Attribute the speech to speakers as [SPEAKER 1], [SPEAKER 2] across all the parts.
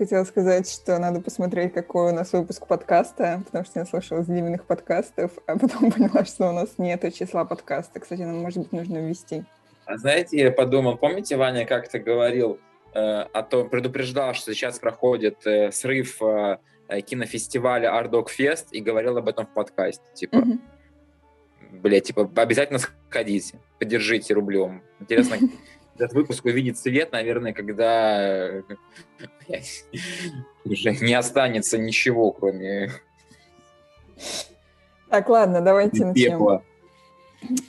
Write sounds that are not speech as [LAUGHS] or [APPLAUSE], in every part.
[SPEAKER 1] хотела сказать, что надо посмотреть, какой у нас выпуск подкаста, потому что я слушала с Диминых подкастов, а потом [LAUGHS] поняла, что у нас нет числа подкаста. Кстати, нам, может быть, нужно ввести.
[SPEAKER 2] А знаете, я подумал, помните, Ваня как-то говорил э, о том, предупреждал, что сейчас проходит э, срыв э, кинофестиваля Ардок Фест и говорил об этом в подкасте. Типа, mm-hmm. блядь, типа, обязательно сходите, поддержите рублем. Интересно, этот выпуск увидит свет, наверное, когда [LAUGHS] уже не останется ничего, кроме...
[SPEAKER 1] Так, ладно, давайте начнем.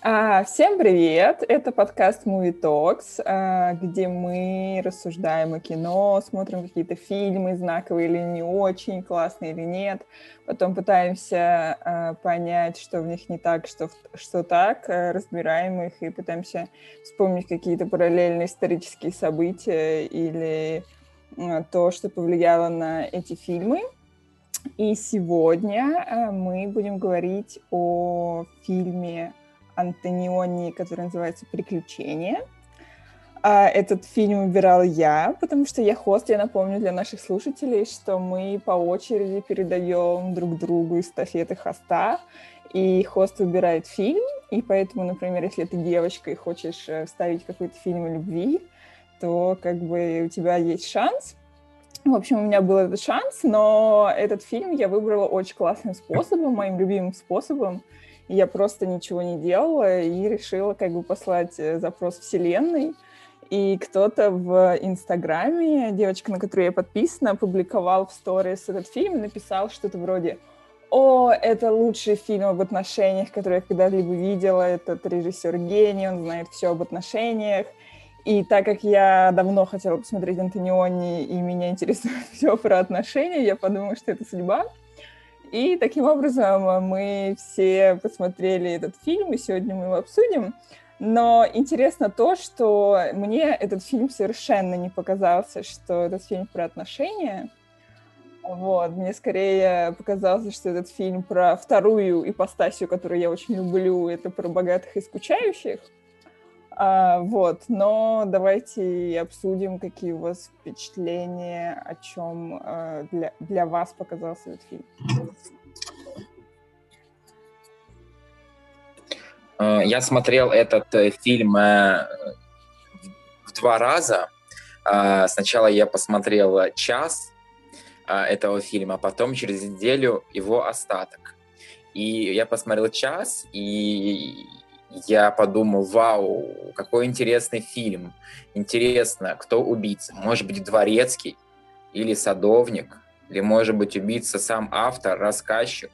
[SPEAKER 1] А, всем привет! Это подкаст Movie Talks, а, где мы рассуждаем о кино, смотрим какие-то фильмы, знаковые или не очень, классные или нет. Потом пытаемся а, понять, что в них не так, что, что так, разбираем их и пытаемся вспомнить какие-то параллельные исторические события или то, что повлияло на эти фильмы. И сегодня мы будем говорить о фильме Антониони, который называется «Приключения». А этот фильм выбирала я, потому что я хост. Я напомню для наших слушателей, что мы по очереди передаем друг другу эстафеты хоста, и хост выбирает фильм, и поэтому, например, если ты девочка и хочешь э, вставить какой-то фильм о любви, то как бы у тебя есть шанс. В общем, у меня был этот шанс, но этот фильм я выбрала очень классным способом, моим любимым способом — я просто ничего не делала и решила как бы послать э, запрос вселенной. И кто-то в Инстаграме, девочка, на которую я подписана, опубликовал в сторис этот фильм написал что-то вроде «О, это лучший фильм об отношениях, который я когда-либо видела. Этот режиссер гений, он знает все об отношениях». И так как я давно хотела посмотреть Антониони, и меня интересует [LAUGHS] все про отношения, я подумала, что это судьба. И таким образом э, мы все посмотрели этот фильм, и сегодня мы его обсудим. Но интересно то, что мне этот фильм совершенно не показался, что этот фильм про отношения. Вот, мне скорее показалось, что этот фильм про вторую ипостасию, которую я очень люблю, это про богатых и скучающих. А, вот, но давайте обсудим, какие у вас впечатления, о чем а, для, для вас показался этот фильм.
[SPEAKER 2] Э, я смотрел этот э, фильм э, в два раза. Сначала я посмотрел час этого фильма, потом через неделю его остаток. И я посмотрел час, и я подумал, вау, какой интересный фильм. Интересно, кто убийца? Может быть, Дворецкий или Садовник? Или, может быть, убийца сам автор, рассказчик?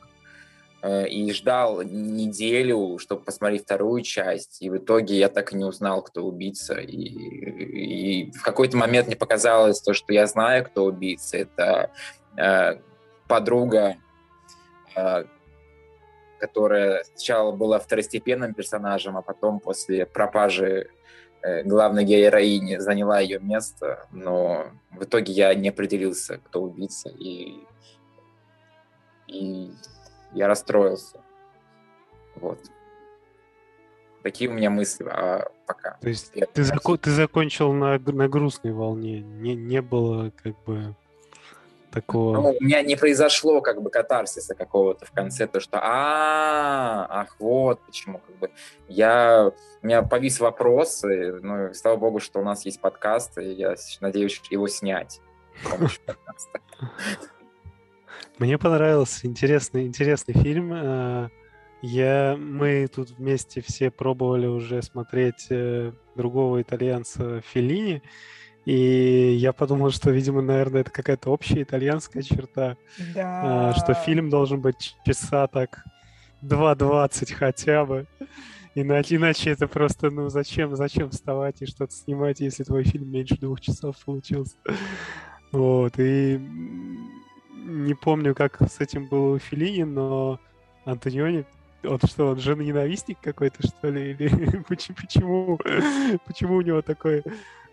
[SPEAKER 2] Э, и ждал неделю, чтобы посмотреть вторую часть, и в итоге я так и не узнал, кто убийца. И, и в какой-то момент мне показалось то, что я знаю, кто убийца. Это э, подруга э, которая сначала была второстепенным персонажем, а потом после пропажи э, главной героини заняла ее место, но в итоге я не определился, кто убийца, и, и я расстроился. Вот. Такие у меня мысли а, пока.
[SPEAKER 3] То есть ты, зако- ты закончил на, на грустной волне, не, не было как бы такого...
[SPEAKER 2] Ну, у меня не произошло как бы катарсиса какого-то в конце, то что а, ах, вот почему как бы я у меня повис вопрос, и, ну, слава богу, что у нас есть подкаст, и я надеюсь его снять.
[SPEAKER 3] Мне понравился интересный интересный фильм. Э, я мы тут вместе все пробовали уже смотреть э, другого итальянца Феллини. И я подумал, что, видимо, наверное, это какая-то общая итальянская черта, да. что фильм должен быть часа так 2.20 хотя бы. Иначе, иначе это просто, ну, зачем, зачем вставать и что-то снимать, если твой фильм меньше двух часов получился. [LAUGHS] Вот, и не помню, как с этим было у Филини, но Антониони, он что, он женоненавистник какой-то, что ли? Или [LAUGHS] почему, почему у него такое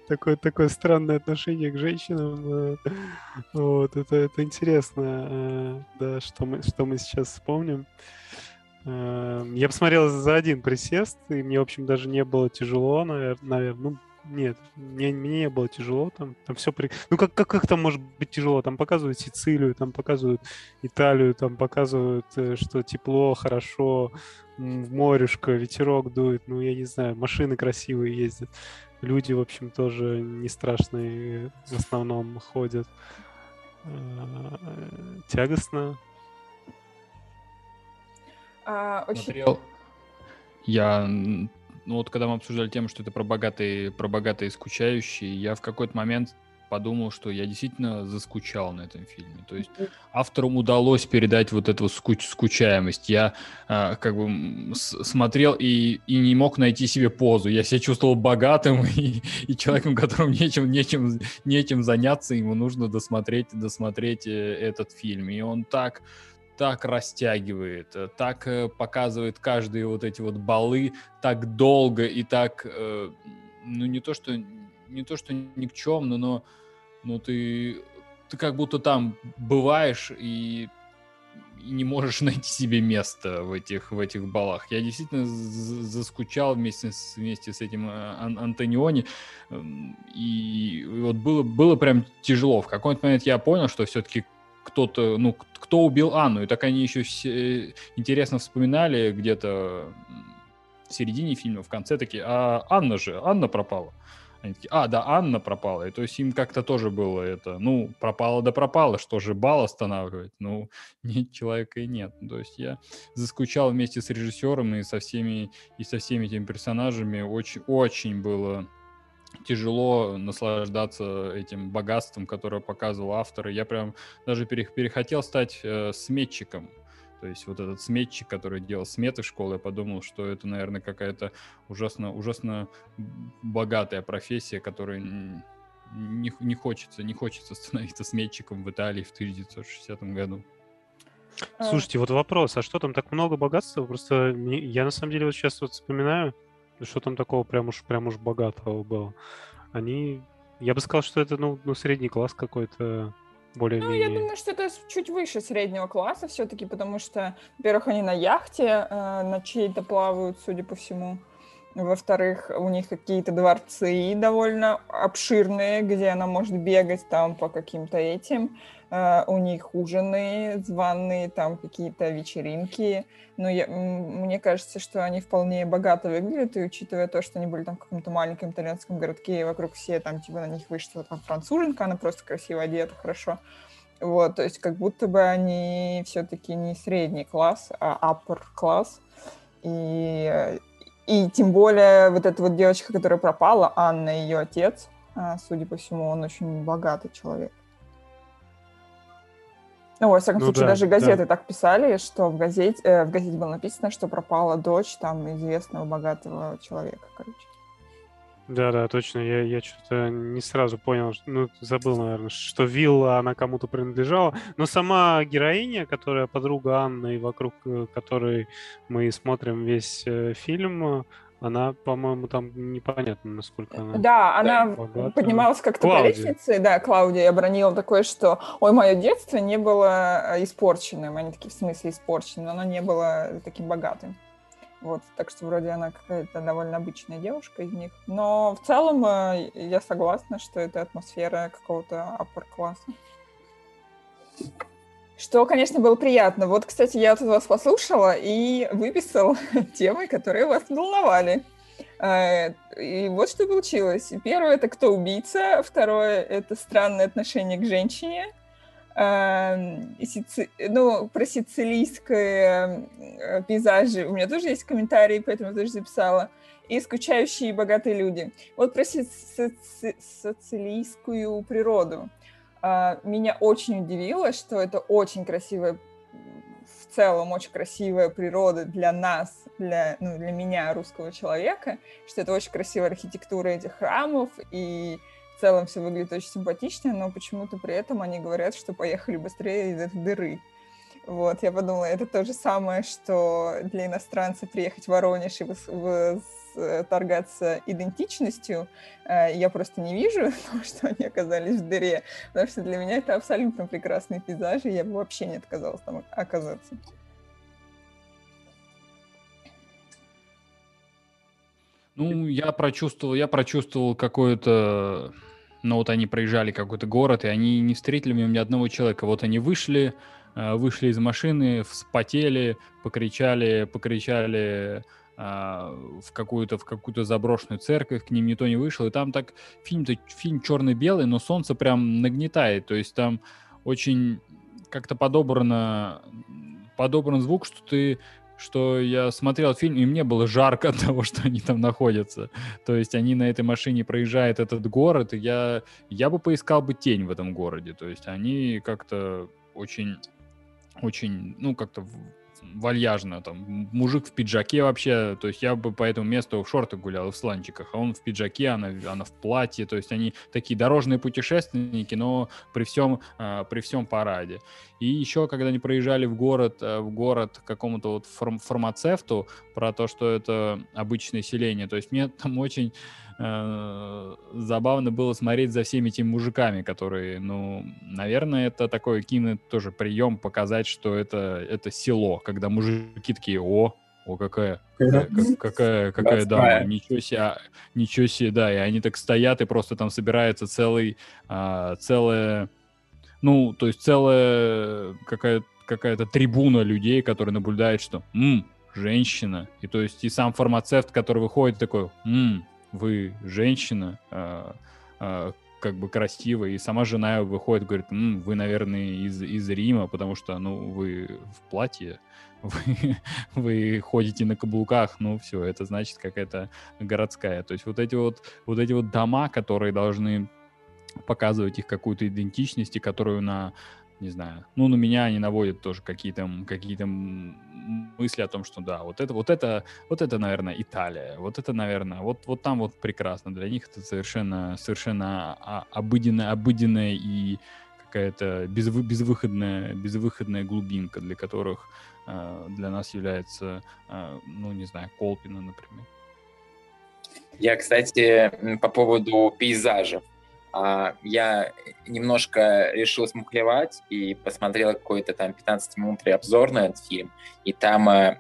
[SPEAKER 3] такое, такое странное отношение к женщинам. Э, вот, это, это интересно, э, да, что мы, что мы сейчас вспомним. Э, я посмотрел за один присест, и мне, в общем, даже не было тяжело, наверное. Ну, нет, мне, мне не было тяжело там, там все при... Ну как, как, как там может быть тяжело? Там показывают Сицилию, там показывают Италию, там показывают, э, что тепло, хорошо, в морюшко, ветерок дует, ну я не знаю, машины красивые ездят. Люди, в общем, тоже не страшные в основном ходят. А, тягостно.
[SPEAKER 4] А, очень... Смотрел. Я ну вот когда мы обсуждали тему, что это про богатые, про богатые скучающие, я в какой-то момент подумал, что я действительно заскучал на этом фильме. То есть авторам удалось передать вот эту скуч скучаемость. Я э, как бы смотрел и, и не мог найти себе позу. Я себя чувствовал богатым [LAUGHS] и, и человеком, которому нечем, нечем, нечем заняться, ему нужно досмотреть, досмотреть э, этот фильм. И он так так растягивает, э, так э, показывает каждые вот эти вот баллы так долго и так, ну не то что не то что никчемно, но, но ты ты как будто там бываешь и, и не можешь [LAUGHS] найти себе место в этих в этих баллах. Я действительно заскучал вместе с вместе с этим Ан Антониони эм, и вот было было прям тяжело. В какой-то момент я понял, что все-таки кто-то, ну, кто убил Анну. И так они еще все, интересно вспоминали где-то в середине фильма, в конце такие, а Анна же, Анна пропала. Они такие, а, да, Анна пропала. И то есть им как-то тоже было это, ну, пропала да пропала, что же бал останавливать? Ну, [LAUGHS] нет человека и нет. То есть я заскучал вместе с режиссером и со всеми, и со всеми этими персонажами. Очень, очень было тяжело наслаждаться этим богатством, которое показывал автор. Я прям даже перехотел стать э, сметчиком. То есть вот этот сметчик, который делал сметы в школе, я подумал, что это, наверное, какая-то ужасно, ужасно богатая профессия, которая не, не хочется, не хочется становиться сметчиком в Италии в 1960 году.
[SPEAKER 3] Слушайте, вот вопрос, а что там так много богатства? Просто я на самом деле вот сейчас вот вспоминаю, что там такого прям уж, прям уж богатого было? Они... Я бы сказал, что это, ну, ну средний класс какой-то более-менее.
[SPEAKER 1] Ну, я думаю, что это чуть выше среднего класса все-таки, потому что, во-первых, они на яхте э, на чьей-то плавают, судя по всему. Во-вторых, у них какие-то дворцы довольно обширные, где она может бегать там по каким-то этим. Uh, у них ужины званые, там какие-то вечеринки. Но я, мне кажется, что они вполне богато выглядят, и учитывая то, что они были там в каком-то маленьком итальянском городке, и вокруг все там, типа, на них вышла там француженка, она просто красиво одета, хорошо. Вот, то есть как будто бы они все-таки не средний класс, а upper класс. И и тем более вот эта вот девочка, которая пропала, Анна, ее отец, а, судя по всему, он очень богатый человек. Ну, во всяком ну, случае, да, даже газеты да. так писали, что в газете, э, в газете было написано, что пропала дочь там известного богатого человека, короче.
[SPEAKER 3] Да, да, точно. Я, я что-то не сразу понял, ну, забыл, наверное, что вилла, она кому-то принадлежала. Но сама героиня, которая подруга Анны, и вокруг э, которой мы смотрим весь э, фильм, она, по-моему, там непонятно, насколько она.
[SPEAKER 1] Да, она богата. поднималась как-то по лестнице. Да, Клаудия обронила такое, что ой, мое детство не было э, испорченным. Они такие, в смысле, испорченным, оно не было таким богатым. Вот, так что вроде она какая-то довольно обычная девушка из них. Но в целом э, я согласна, что это атмосфера какого-то upper класса. Что, конечно, было приятно. Вот, кстати, я тут вас послушала и выписал [LAUGHS] темы, которые вас волновали. Э, и вот что получилось. Первое — это кто убийца. Второе — это странное отношение к женщине. Эм, сици... ну, про сицилийские э, пейзажи у меня тоже есть комментарии, поэтому я тоже записала. И скучающие богатые люди. Вот про сици... сицилийскую природу. А, меня очень удивило, что это очень красивая, в целом очень красивая природа для нас, для, ну, для меня, русского человека, что это очень красивая архитектура этих храмов и в целом все выглядит очень симпатично, но почему-то при этом они говорят, что поехали быстрее из этой дыры. Вот, я подумала, это то же самое, что для иностранца приехать в Воронеж и торгаться идентичностью, э, я просто не вижу, [LAUGHS] потому что они оказались в дыре, потому что для меня это абсолютно прекрасный пейзаж, и я бы вообще не отказалась там оказаться.
[SPEAKER 4] Ну, я прочувствовал, я прочувствовал какое-то... Ну, вот они проезжали какой-то город, и они не встретили в нем ни одного человека. Вот они вышли, э, вышли из машины, вспотели, покричали, покричали а, в какую-то в какую-то заброшенную церковь, к ним никто не вышел, и там так фильм-то фильм черно-белый, но солнце прям нагнетает, то есть там очень как-то подобрано подобран звук, что ты что я смотрел фильм, и мне было жарко [LAUGHS] от того, что они там находятся. То есть они на этой машине проезжают этот город, и я, я бы поискал бы тень в этом городе. То есть они как-то очень, очень, ну, как-то вальяжно, там, мужик в пиджаке вообще, то есть я бы по этому месту в шортах гулял, в сланчиках, а он в пиджаке, она, она в платье, то есть они такие дорожные путешественники, но при всем, э, при всем параде. И еще, когда они проезжали в город, э, в город какому-то вот фарм фармацевту, про то, что это обычное селение, то есть мне там очень Э, забавно было смотреть за всеми этими мужиками, которые, ну, наверное, это такой кино тоже прием показать, что это, это село, когда мужики такие, о, о, какая, какая, какая, какая дама, ничего себе, а, ничего себе, да, и они так стоят, и просто там собирается целый, а, целая, ну, то есть целая какая, какая-то трибуна людей, которые наблюдают, что, м, женщина, и то есть и сам фармацевт, который выходит такой, м, вы женщина, э, э, как бы красивая, и сама жена выходит, говорит, М, вы, наверное, из, из Рима, потому что, ну, вы в платье, [LAUGHS] вы, вы ходите на каблуках, ну, все, это значит какая-то городская. То есть вот эти вот, вот эти вот дома, которые должны показывать их какую-то идентичность, и которую на не знаю, ну, на меня они наводят тоже какие-то какие мысли о том, что да, вот это, вот это, вот это, наверное, Италия, вот это, наверное, вот, вот там вот прекрасно. Для них это совершенно, совершенно обыденная, обыденная и какая-то безвы, безвыходная, безвыходная глубинка, для которых э, для нас является, э, ну, не знаю, Колпина, например.
[SPEAKER 2] Я, кстати, по поводу пейзажев а, я немножко решил смухлевать и посмотрел какой-то там 15-минутный обзор на этот фильм, и там э,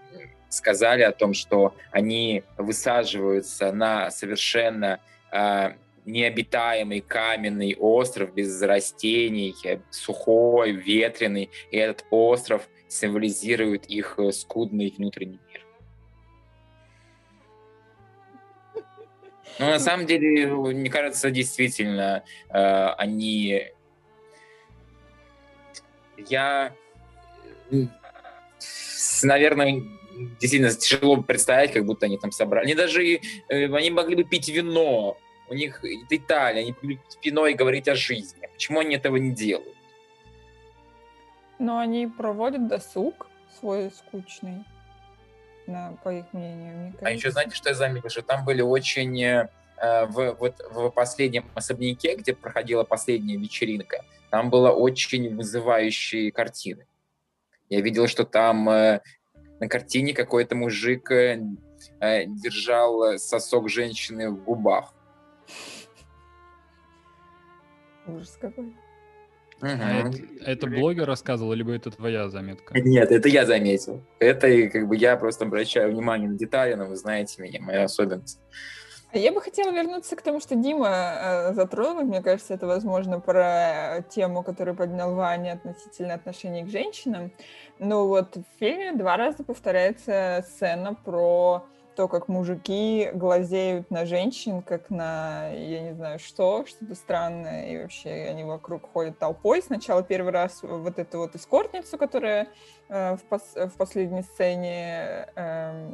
[SPEAKER 2] сказали о том, что они высаживаются на совершенно э, необитаемый каменный остров без растений, э, сухой, ветреный, и этот остров символизирует их скудный внутренний Но на самом деле, мне кажется, действительно, э, они... Я, наверное, действительно тяжело представить, как будто они там собрали. Они даже, э, они могли бы пить вино. У них это Италия, они могли пить вино и говорить о жизни. Почему они этого не делают?
[SPEAKER 1] Но они проводят досуг свой скучный на, по их мнению. Мне
[SPEAKER 2] кажется. А еще знаете, что я заметил? Что там были очень... Э, в, вот, в последнем особняке, где проходила последняя вечеринка, там было очень вызывающие картины. Я видел, что там э, на картине какой-то мужик э, э держал сосок женщины в губах.
[SPEAKER 1] Ужас какой.
[SPEAKER 4] Угу. А это, это блогер рассказывал, либо это твоя заметка?
[SPEAKER 2] Нет, это я заметил. Это как бы я просто обращаю внимание на детали, но вы знаете меня, моя особенность.
[SPEAKER 1] Я бы хотела вернуться к тому, что Дима э, затронул. Мне кажется, это, возможно, про тему, которую поднял Ваня относительно отношений к женщинам. Ну вот в фильме два раза повторяется сцена про то, как мужики глазеют на женщин, как на, я не знаю, что, что-то странное, и вообще они вокруг ходят толпой. Сначала первый раз вот эту вот эскортницу, которая э, в, пос в последней сцене э,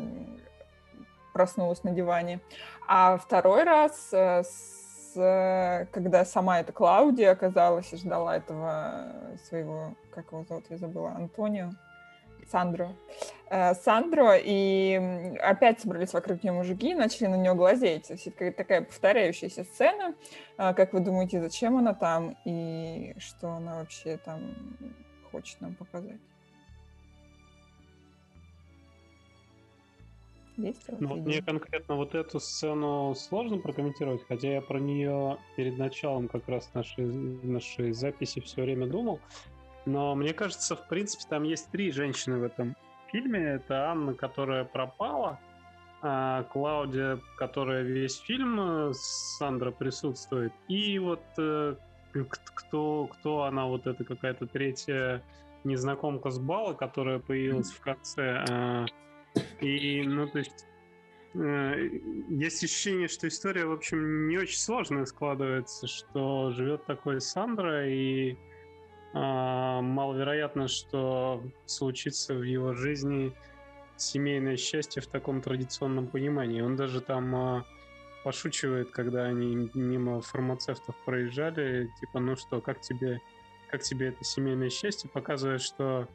[SPEAKER 1] проснулась на диване, а второй раз э, с, когда сама эта Клаудия оказалась и ждала этого своего, как его зовут, я забыла, Антонио, Сандро. Э, Сандро, и опять собрались вокруг нее мужики и начали на нее глазеть. То есть это такая повторяющаяся сцена. Э, как вы думаете, зачем она там и что она вообще там хочет нам показать?
[SPEAKER 3] Есть ну, мне конкретно вот эту сцену сложно прокомментировать, хотя я про нее перед началом как раз нашей, нашей записи все время думал. Но мне кажется, в принципе, там есть три женщины в этом фильме. Это Анна, которая пропала, а, Клаудия, которая весь фильм с Сандра присутствует, и вот э, кто, кто она, вот эта какая-то третья незнакомка с бала, которая появилась в конце. А, и, ну, то есть, э, есть ощущение, что история, в общем, не очень сложная складывается, что живет такой Сандра, и маловероятно, что случится в его жизни семейное счастье в таком традиционном понимании. Он даже там а, пошучивает, когда они мимо фармацевтов проезжали, типа, ну что, как тебе, как тебе это семейное счастье, показывает, что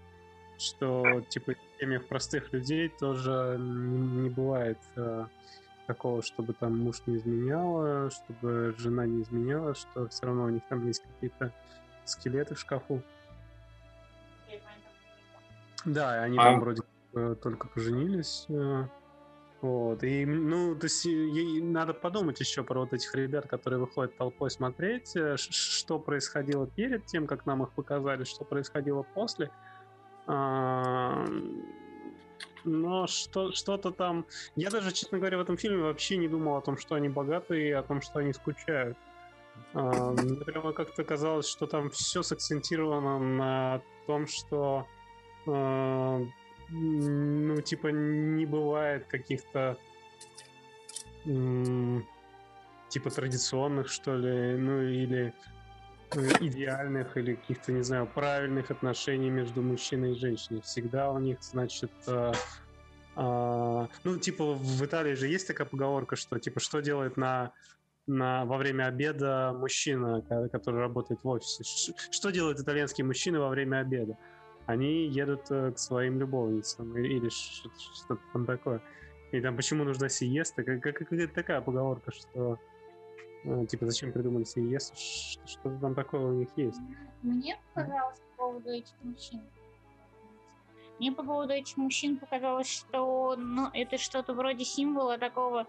[SPEAKER 3] что типа в семьях простых людей тоже не бывает э, такого, чтобы там муж не изменял, чтобы жена не изменяла, что все равно у них там есть какие-то скелеты в шкафу. Да, они а... там вроде только поженились. Э, вот. И, ну, то есть ей надо подумать еще про вот этих ребят, которые выходят толпой смотреть, э, что происходило перед тем, как нам их показали, что происходило после. А, но что, что-то там... Я даже, честно говоря, в этом фильме вообще не думал о том, что они богатые и о том, что они скучают. А, мне прямо как-то казалось, что там все сакцентировано на том, что а, ну, типа, не бывает каких-то типа традиционных, что ли, ну, или э, идеальных, или каких-то, не знаю, правильных отношений между мужчиной и женщиной. Всегда у них, значит, а, а, ну, типа, в Италии же есть такая поговорка, что, типа, что делает на на, во время обеда мужчина, который работает в офисе. Что делает итальянский мужчина во время обеда? Они едут э, к своим любовницам или что-то там такое. И там почему нужна сиеста? Какая-то такая поговорка, что э, типа зачем придумали сиесту? Что-то там такое у них есть.
[SPEAKER 5] Мне показалось по поводу этих мужчин. Мне по поводу этих мужчин показалось, что ну, это что-то вроде символа такого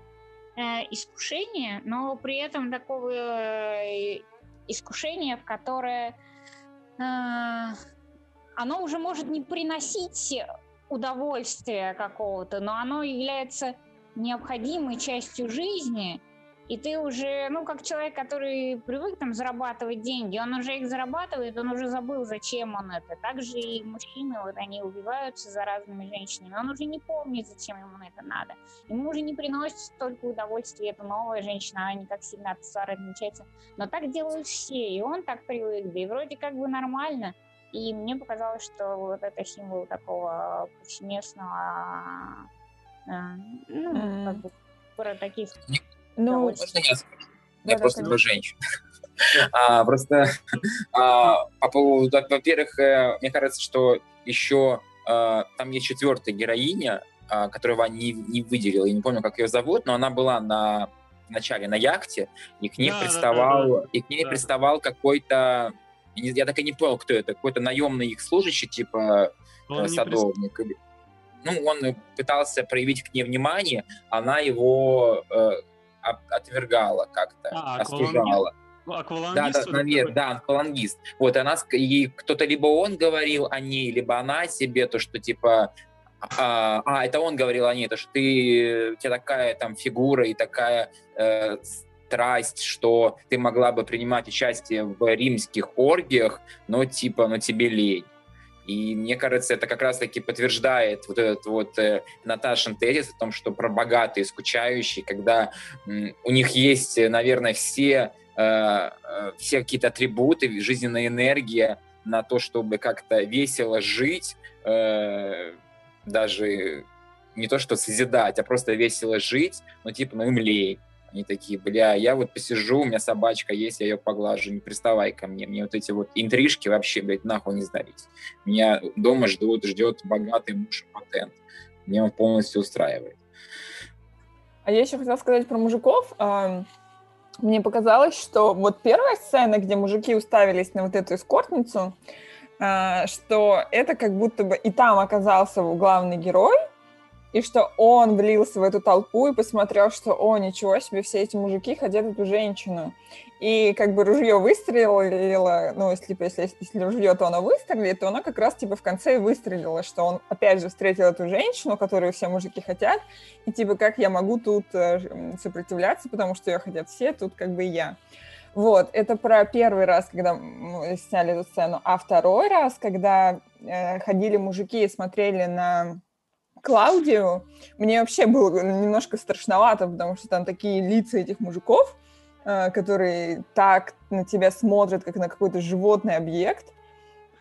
[SPEAKER 5] э, искушения, но при этом такого э, искушения, в которое э, оно уже может не приносить удовольствия какого-то, но оно является необходимой частью жизни, и ты уже, ну, как человек, который привык там зарабатывать деньги, он уже их зарабатывает, он уже забыл, зачем он это. Также и мужчины, вот они убиваются за разными женщинами, он уже не помнит, зачем ему это надо. Ему уже не приносит столько удовольствия эта новая женщина, она не так сильно от Сары отличается. Но так делают все, и он так привык, да и вроде как бы нормально. И мне показалось, что вот это символ такого повсеместного, э, ну, как бы, про таких
[SPEAKER 2] ну, можно я скажу? Да, я да, просто два женщин. [LAUGHS] А, просто а, по поводу, во-первых, э, мне кажется, что еще а, там есть четвертая героиня, а, которую Ваня не, не выделила, я не помню, как ее зовут, но она была на вначале на яхте, и к ней да, приставал, да, да, и к ней да. приставал какой-то, я так и не понял, кто это, какой-то наемный их служащий, типа он садовник. Или... Ну, он пытался проявить к ней внимание, она его э, отвергала как-то, а, остужала. Да, да, наверное, да, аквалангист. Вот она, ей кто-то либо он говорил о ней, либо она себе, то, что типа, а, а это он говорил о ней, то, что ты, у тебя такая там фигура и такая э, страсть, что ты могла бы принимать участие в римских оргиях, но типа, но тебе лень. И мне кажется, это как раз-таки подтверждает вот этот вот э, Наташин тезис о том, что про богатые, скучающие, когда м, у них есть, наверное, все, э, э, все какие-то атрибуты, жизненная энергия на то, чтобы как-то весело жить, э, даже не то что созидать, а просто весело жить, но типа, ну им лень. Они такие, бля, я вот посижу, у меня собачка есть, я ее поглажу, не приставай ко мне. Мне вот эти вот интрижки вообще, блядь, нахуй не сдались. Меня дома ждут, ждет богатый муж патент. Мне он полностью устраивает.
[SPEAKER 1] А я еще хотела сказать про мужиков. Мне показалось, что вот первая сцена, где мужики уставились на вот эту эскортницу, а, что это как будто бы и там оказался главный герой, и что он влился в эту толпу и посмотрел, что, о, ничего себе, все эти мужики хотят эту женщину. И как бы ружье выстрелило, ну, если, типа, если, если ружье, то оно выстрелит, то оно как раз, типа, в конце и выстрелило, что он, опять же, встретил эту женщину, которую все мужики хотят, и, типа, как я могу тут э, сопротивляться, потому что ее хотят все, тут как бы я. Вот, это про первый раз, когда мы сняли эту сцену. А второй раз, когда э, ходили мужики и смотрели на Клаудию, мне вообще было немножко страшновато, потому что там такие лица этих мужиков, э, которые так на тебя смотрят, как на какой-то животный объект.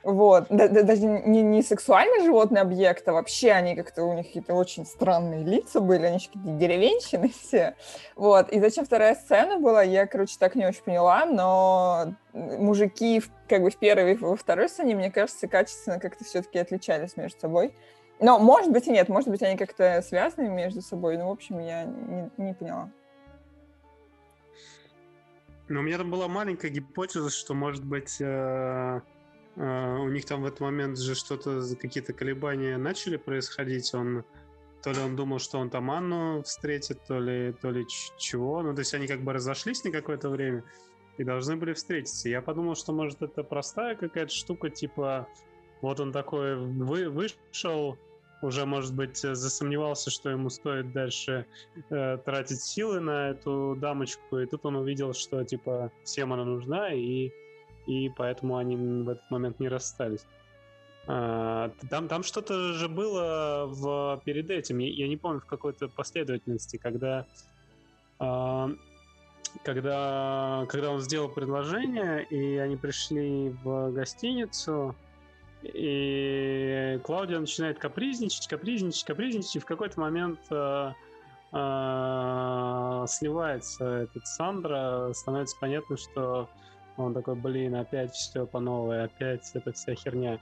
[SPEAKER 1] Вот. Даже не, не сексуальный животный объект, а вообще они как-то, у них какие-то очень странные лица были, они какие-то деревенщины все. Вот. И зачем вторая сцена была, я, короче, так не очень поняла, но мужики как бы в первой и во второй сцене, мне кажется, качественно как-то все-таки отличались между собой. Но, может быть, и нет. Может быть, они как-то связаны между собой. Ну, в общем, я не, не поняла.
[SPEAKER 3] Ну, у меня там была маленькая гипотеза, что, может быть, э, э, у них там в этот момент же что-то, какие-то колебания начали происходить. Он то ли он думал, что он там Анну встретит, то ли, то ли чего. Ну, то есть они как бы разошлись на какое-то время и должны были встретиться. Я подумал, что, может, это простая какая-то штука, типа, вот он такой вы, вышел, уже, может быть, засомневался, что ему стоит дальше э, тратить силы на эту дамочку, и тут он увидел, что, типа, всем она нужна, и, и поэтому они в этот момент не расстались. А, там, там что-то же было в, перед этим, я, я не помню, в какой-то последовательности, когда, а, когда, когда он сделал предложение, и они пришли в гостиницу, и Клаудия начинает капризничать, капризничать, капризничать, и в какой-то момент э, э, сливается этот Сандра, становится понятно, что он такой, блин, опять все по новой, опять эта вся херня.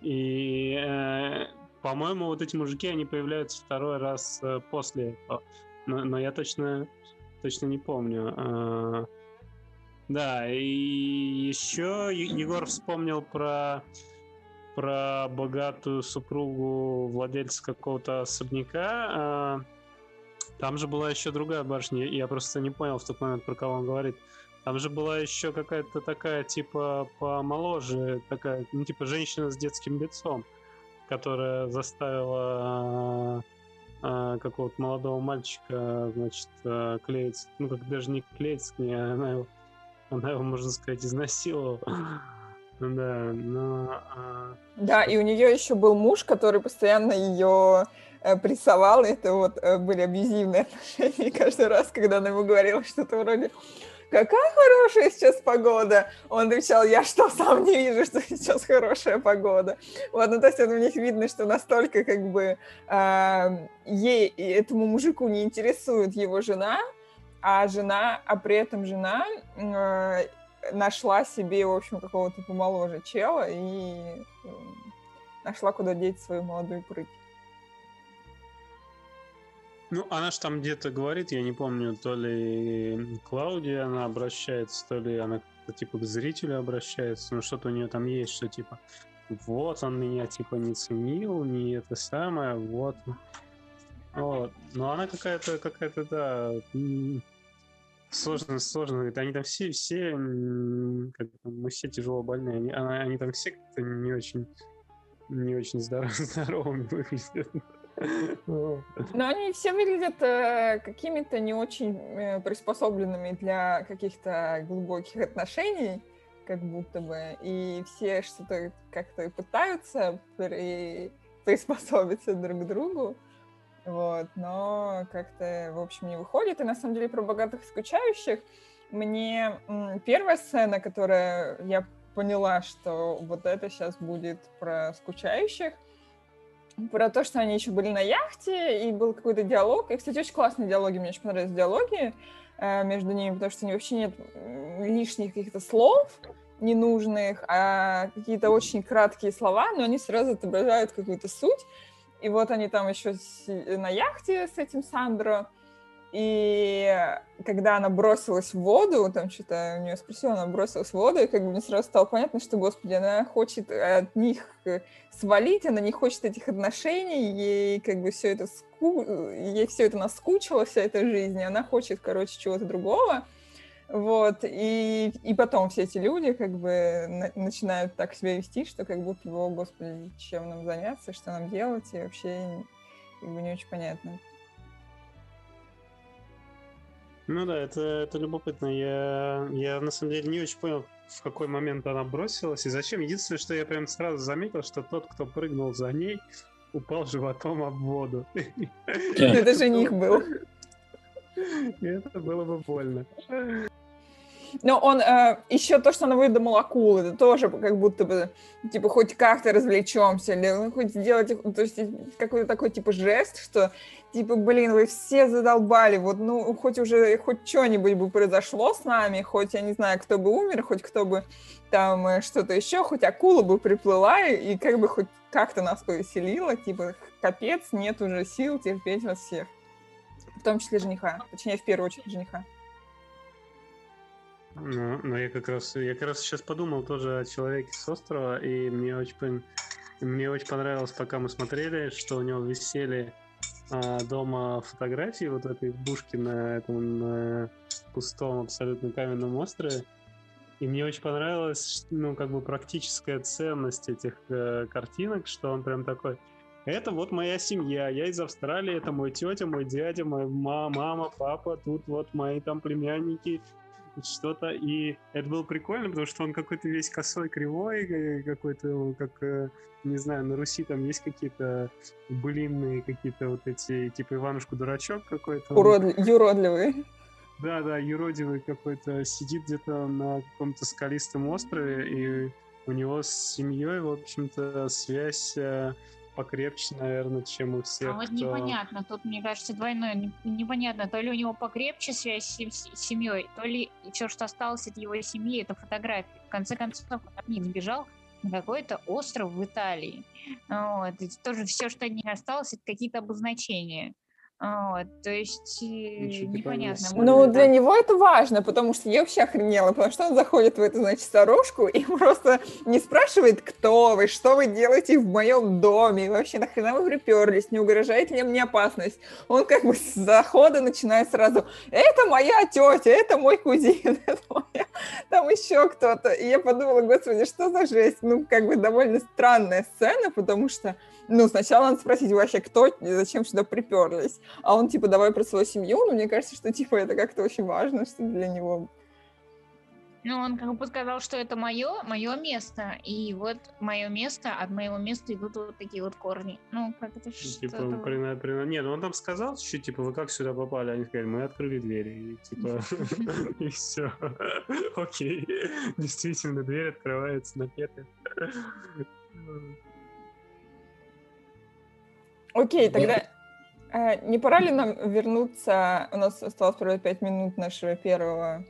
[SPEAKER 3] И, э, по-моему, вот эти мужики, они появляются второй раз э, после этого. Но, но я точно, точно не помню. Э, да, и еще Егор вспомнил про про богатую супругу владельца какого-то особняка. А, там же была еще другая барышня, я просто не понял в тот момент, про кого он говорит. Там же была еще какая-то такая, типа, помоложе, такая, ну, типа, женщина с детским лицом, которая заставила а, какого-то молодого мальчика, значит, а, клеиться. Ну, как даже не клеиться к ней, она его, она его, можно сказать, изнасиловала. Да, но... А...
[SPEAKER 1] Да, и у нее еще был муж, который постоянно ее э, прессовал, это вот э, были абьюзивные отношения. И [LAUGHS] каждый раз, когда она ему говорила что-то вроде какая хорошая сейчас погода. Он отвечал, я что, сам не вижу, что сейчас хорошая погода. Вот, ну, то есть у них видно, что настолько как бы э, ей, этому мужику не интересует его жена, а жена, а при этом жена э, нашла себе, в общем, какого-то помоложе чела и нашла, куда деть свою молодую прыть.
[SPEAKER 3] Ну, она же там где-то говорит, я не помню, то ли Клаудия она обращается, то ли она типа к зрителю обращается, ну что-то у нее там есть, что типа вот он меня типа не ценил, не это самое, вот. Вот. Но она какая-то, какая-то, да, Сложно, сложно. Это они там все, все, как мы все тяжело больные. Они, они там все как-то не очень, не очень здоров, [LAUGHS] здоровыми выглядят.
[SPEAKER 1] Но они все выглядят э, какими-то не очень э, приспособленными для каких-то глубоких отношений, как будто бы. И все что-то как-то пытаются при... [LAUGHS] приспособиться друг к другу. Вот, но как-то, в общем, не выходит. И на самом деле про богатых скучающих мне первая сцена, которая я поняла, что вот это сейчас будет про скучающих, про то, что они еще были на яхте, и был какой-то диалог. И, кстати, очень классные диалоги, мне очень понравились диалоги э, между ними, потому что вообще нет лишних каких-то слов ненужных, а какие-то очень краткие слова, но они сразу отображают какую-то суть. И вот они там еще на яхте с этим Сандро, и когда она бросилась в воду, там что-то у нее спросила, она бросилась в воду, и как бы мне сразу стало понятно, что, господи, она хочет от них э, свалить, она не хочет этих отношений, ей как бы все это ску... ей все это наскучило, вся эта жизнь, и она хочет, короче, чего-то другого. Вот, и, и потом все эти люди как бы на, начинают так себя вести, что как будто бы, о, господи, чем нам заняться, что нам делать, и вообще как бы не очень понятно.
[SPEAKER 3] Ну да, это, это любопытно. Я, я на самом деле не очень понял, в какой момент она бросилась и зачем. Единственное, что я прям сразу заметил, что тот, кто прыгнул за ней, упал животом об воду.
[SPEAKER 1] Это жених был.
[SPEAKER 3] Это было бы больно.
[SPEAKER 1] Но он э, еще то, что он выдумал акулы, это тоже как будто бы, типа, хоть как-то развлечемся, или ну, хоть сделать, то есть какой-то такой, типа, жест, что, типа, блин, вы все задолбали, вот, ну, хоть уже, хоть что-нибудь бы произошло с нами, хоть, я не знаю, кто бы умер, хоть кто бы там э, что-то еще, хоть акула бы приплыла, и, и как бы хоть как-то нас повеселило, типа, капец, нет уже сил терпеть вас всех. В том числе жениха, точнее, в первую очередь жениха.
[SPEAKER 3] Ну, ну я как раз я как раз сейчас подумал тоже о человеке с острова, и мне очень мне очень понравилось, пока мы смотрели, что у него висели а, дома фотографии вот этой избушки на этом на пустом абсолютно каменном острове. И мне очень понравилась, ну, как бы практическая ценность этих э, картинок, что он прям такой, это вот моя семья, я из Австралии, это мой тетя, мой дядя, моя мама, мама, папа, тут вот мои там племянники, что-то. И это было прикольно, потому что он какой-то весь косой, кривой, э, какой-то, как, э, не знаю, на Руси там есть какие-то былинные какие-то вот эти, типа Иванушку-дурачок какой-то.
[SPEAKER 1] Урод... Юродливый.
[SPEAKER 3] Да, да, юродивый какой-то сидит где-то на каком-то скалистом острове, и у него с семьей, в общем-то, связь э, покрепче, наверное, чем у всех. А
[SPEAKER 5] вот кто... непонятно, тут, мне кажется, двойное непонятно, то ли у него покрепче связь с семьей, то ли все, что осталось от его семьи, это фотографии. В конце концов, он от них сбежал на какой-то остров в Италии. Вот. И тоже все, что от них осталось, это какие-то обозначения. Вот, то есть Ничего непонятно.
[SPEAKER 1] Ну, для него это важно, потому что я вообще охренела, потому что он заходит в эту, значит, сорожку и [LAUGHS] просто не спрашивает, кто вы, что вы делаете в моем доме, и вообще нахрена вы приперлись, не угрожает ли мне опасность. Он как бы с захода начинает сразу, это моя тетя, это мой кузин, [LAUGHS] это моя... там еще кто-то. И я подумала, господи, что за жесть? Ну, как бы довольно странная сцена, потому что ну, сначала надо спросить вообще, кто, зачем сюда приперлись. А он, типа, давай про свою семью, но мне кажется, что, типа, это как-то очень важно, что для него
[SPEAKER 5] ну, он как бы сказал, что это мое, мое место, и вот мое место, от моего места идут вот такие вот корни. Ну, как это
[SPEAKER 3] что Типа, при, при, нет, ну он там сказал что типа, вы как сюда попали? Они сказали, мы открыли двери, и типа, [LAUGHS] и все. Окей, действительно, дверь открывается на петлях.
[SPEAKER 1] Окей, тогда не пора ли нам вернуться? У нас осталось проводить пять минут нашего первого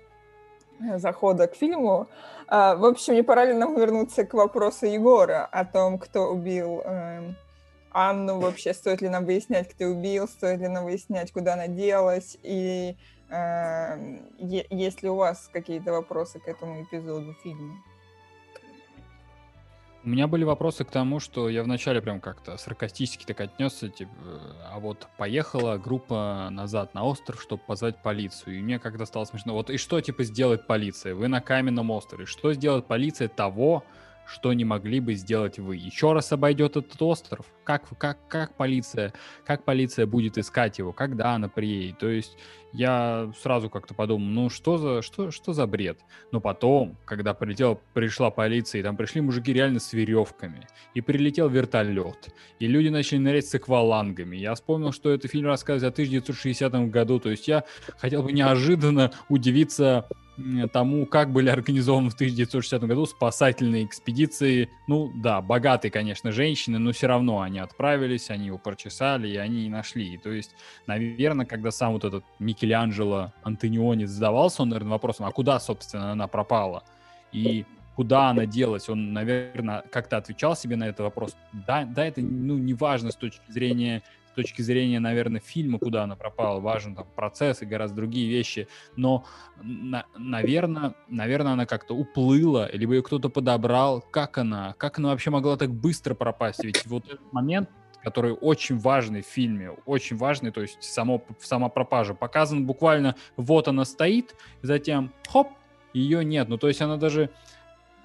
[SPEAKER 1] э, захода к фильму. Э, в общем, не пора ли нам вернуться к вопросу Егора о том, кто убил э, Анну, вообще стоит ли нам выяснять, кто убил, стоит ли нам выяснять, куда она делась, и э, есть ли у вас какие-то вопросы к этому эпизоду фильма?
[SPEAKER 4] У меня были вопросы к тому, что я вначале прям как-то саркастически так отнесся, типа, а вот поехала группа назад на остров, чтобы позвать полицию. И мне как-то стало смешно. Вот и что, типа, сделает полиция? Вы на каменном острове. Что сделает полиция того, что не могли бы сделать вы. Еще раз обойдет этот остров. Как, как, как, полиция, как полиция будет искать его, когда она приедет. То есть я сразу как-то подумал, ну что за, что, что за бред? Но потом, когда прилетел, пришла полиция, и там пришли мужики реально с веревками, и прилетел вертолет, и люди начали нырять с аквалангами. Я вспомнил, что это фильм рассказывает о 1960 году, то есть я хотел бы неожиданно удивиться тому, как были организованы в 1960 году спасательные экспедиции. Ну да, богатые, конечно, женщины, но все равно они отправились, они его прочесали, и они и нашли. То есть, наверное, когда сам вот этот Микеланджело Антониони задавался, он, наверное, вопросом, а куда, собственно, она пропала? И куда она делась, он, наверное, как-то отвечал себе на этот вопрос. Да, да это ну, не важно с точки зрения точки зрения, наверное, фильма, куда она пропала, важен там процесс и гораздо другие вещи, но, на, наверное, наверное, она как-то уплыла, либо ее кто-то подобрал. Как она? Как она вообще могла так быстро пропасть? Ведь вот этот момент, который очень важный в фильме, очень важный, то есть само, сама пропажа показан буквально, вот она стоит, затем хоп, ее нет. Ну, то есть она даже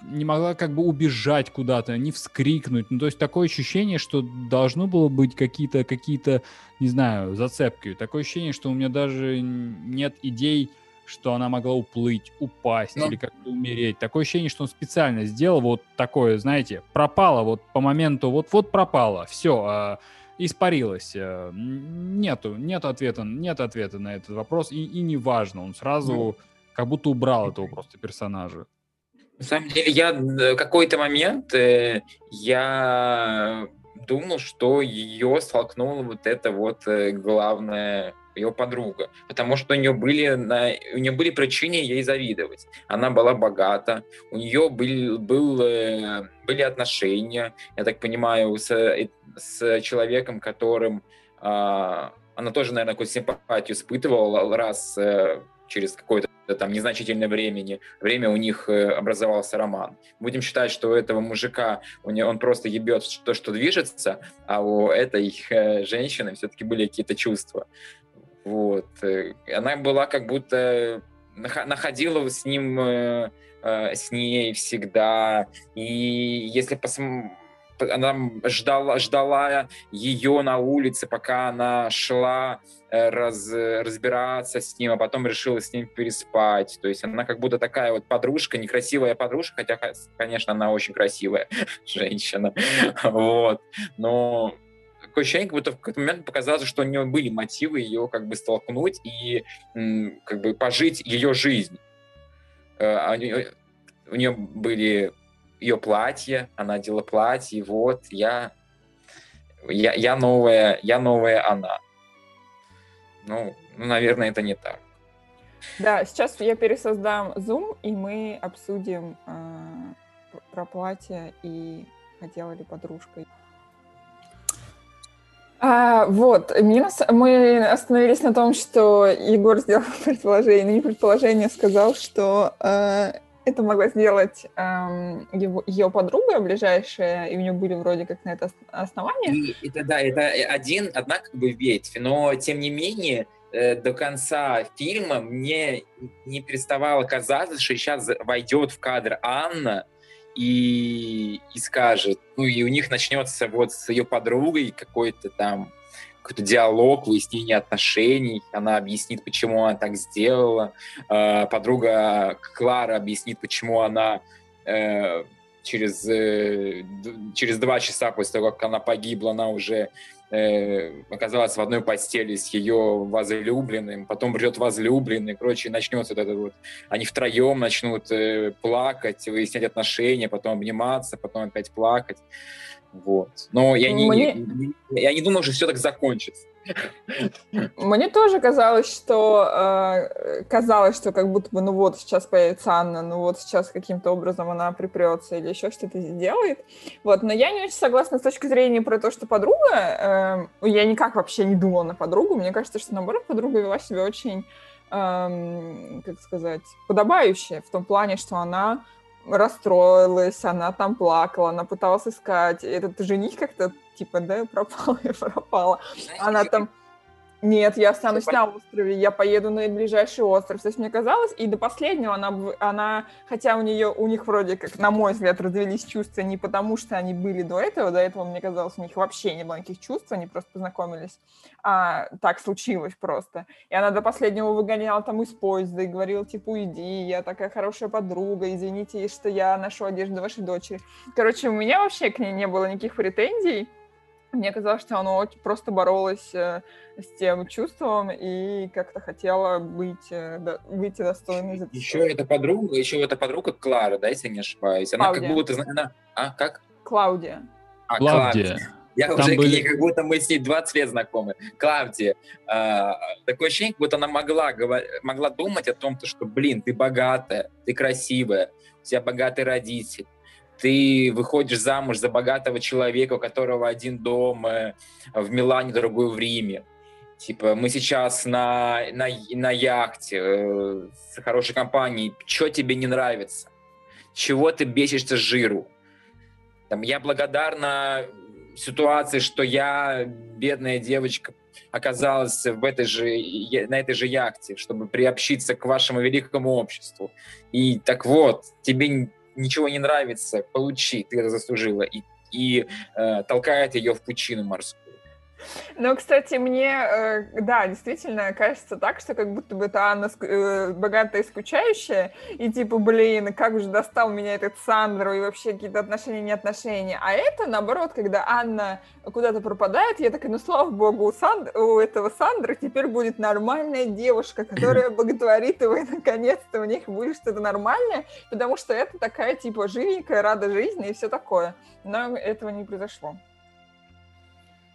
[SPEAKER 4] не могла как бы убежать куда-то, не вскрикнуть. Ну, то есть такое ощущение, что должно было быть какие-то, какие-то, не знаю, зацепки. Такое ощущение, что у меня даже нет идей, что она могла уплыть, упасть ну. или как-то умереть. Такое ощущение, что он специально сделал вот такое, знаете, пропало вот по моменту, вот-вот пропало, все, а, испарилось. А, нету, нет ответа, нет ответа на этот вопрос, и, и не важно, он сразу ну. как будто убрал этого просто персонажа.
[SPEAKER 2] На самом деле, я э, какой-то момент э, я думал, что ее столкнула вот это вот э, главная ее подруга, потому что у нее были на, у нее были причины ей завидовать. Она была богата, у нее был, был, были отношения, я так понимаю, с, с человеком, которым а, она тоже, наверное, какую-то симпатию испытывала раз через какое-то там незначительное времени, время у них э, образовался роман. Будем считать, что у этого мужика он просто ебет то, что движется, а у этой э, женщины все-таки были какие-то чувства. Вот. Э, она была как будто находила с ним, с ней всегда. И если посмотреть она ждала, ждала ее на улице, пока она шла э, раз, разбираться с ним, а потом решила с ним переспать. То есть она как будто такая вот подружка, некрасивая подружка, хотя, конечно, она очень красивая [LAUGHS] женщина. Вот. Но такое ощущение, как будто в какой-то момент показалось, что у нее были мотивы ее как бы столкнуть и как бы пожить ее жизнь. Э, у нее были ее платье, она одела платье, и вот я, я, я новая, я новая она. Ну, ну, наверное, это не так.
[SPEAKER 1] Да, сейчас я пересоздам Zoom, и мы обсудим э, про платье и хотела ли подружкой. А, вот, минус. Мы остановились на том, что Егор сделал [LAUGHS] предположение, ну, не предположение, сказал, что э, это могла сделать эм, его, ее подруга ближайшая, и у нее были вроде как на это основания.
[SPEAKER 2] И, это, да, это один, одна как бы ветвь, но тем не менее э, до конца фильма мне не переставало казаться, что сейчас войдет в кадр Анна и, и скажет, ну и у них начнется вот с ее подругой какой-то там какой-то диалог, выяснение отношений, она объяснит, почему она так сделала, э, подруга Клара объяснит, почему она э, через, э, через два часа после того, как она погибла, она уже оказалась в одной постели с ее возлюбленным, потом придет возлюбленный, короче, начнется вот это вот, они втроем начнут плакать, выяснять отношения, потом обниматься, потом опять плакать. Вот. Но я не, Мне... не, я не думал, что все так закончится.
[SPEAKER 1] Мне тоже казалось, что э, казалось, что как будто бы, ну вот, сейчас появится Анна, ну вот сейчас каким-то образом она припрется или еще что-то сделает. Вот, но я не очень согласна с точки зрения про то, что подруга, э, я никак вообще не думала на подругу, мне кажется, что наоборот подруга вела себя очень, э, как сказать, подобающе в том плане, что она расстроилась, она там плакала, она пыталась искать. Этот жених как-то, типа, да, пропал и [LAUGHS] пропала. Она там нет, я останусь на острове, я поеду на ближайший остров. То есть мне казалось, и до последнего она, она хотя у нее, у них вроде как, на мой взгляд, развелись чувства не потому, что они были до этого, до этого, мне казалось, у них вообще не было никаких чувств, они просто познакомились. А, так случилось просто. И она до последнего выгоняла там из поезда и говорила, типа, уйди, я такая хорошая подруга, извините, что я ношу одежду вашей дочери. Короче, у меня вообще к ней не было никаких претензий. Мне казалось, что она просто боролась э, с тем чувством и как-то хотела быть, э, да, выйти достойной
[SPEAKER 2] за Еще эта подруга, еще эта подруга Клара, да, если не ошибаюсь. Она Клаудия. как будто... Она, а, как?
[SPEAKER 1] Клаудия.
[SPEAKER 2] А, Клаудия. Клаудия. Я Там уже были... как будто мы с ней 20 лет знакомы. Клавдия. Э, такое ощущение, как будто она могла, могла думать о том, что, блин, ты богатая, ты красивая, у тебя богатый родитель, ты выходишь замуж за богатого человека, у которого один дом э, в Милане, другой в Риме. Типа, мы сейчас на, на, на яхте э, с хорошей компанией. Что тебе не нравится? Чего ты бесишься жиру? Там, я благодарна ситуации, что я, бедная девочка, оказалась в этой же, на этой же яхте, чтобы приобщиться к вашему великому обществу. И так вот, тебе ничего не нравится, получи, ты это заслужила. И, и э, толкает ее в пучину морскую.
[SPEAKER 1] Ну, кстати, мне, э, да, действительно кажется так, что как будто бы это Анна э, богатая и скучающая, и типа, блин, как же достал меня этот Сандро, и вообще какие-то отношения, не отношения. А это, наоборот, когда Анна куда-то пропадает, я такая, ну, слава богу, у, Санд... у этого Сандра теперь будет нормальная девушка, которая [LAUGHS] боготворит его, и наконец-то у них будет что-то нормальное, потому что это такая, типа, живенькая, рада жизни и все такое. Но этого не произошло.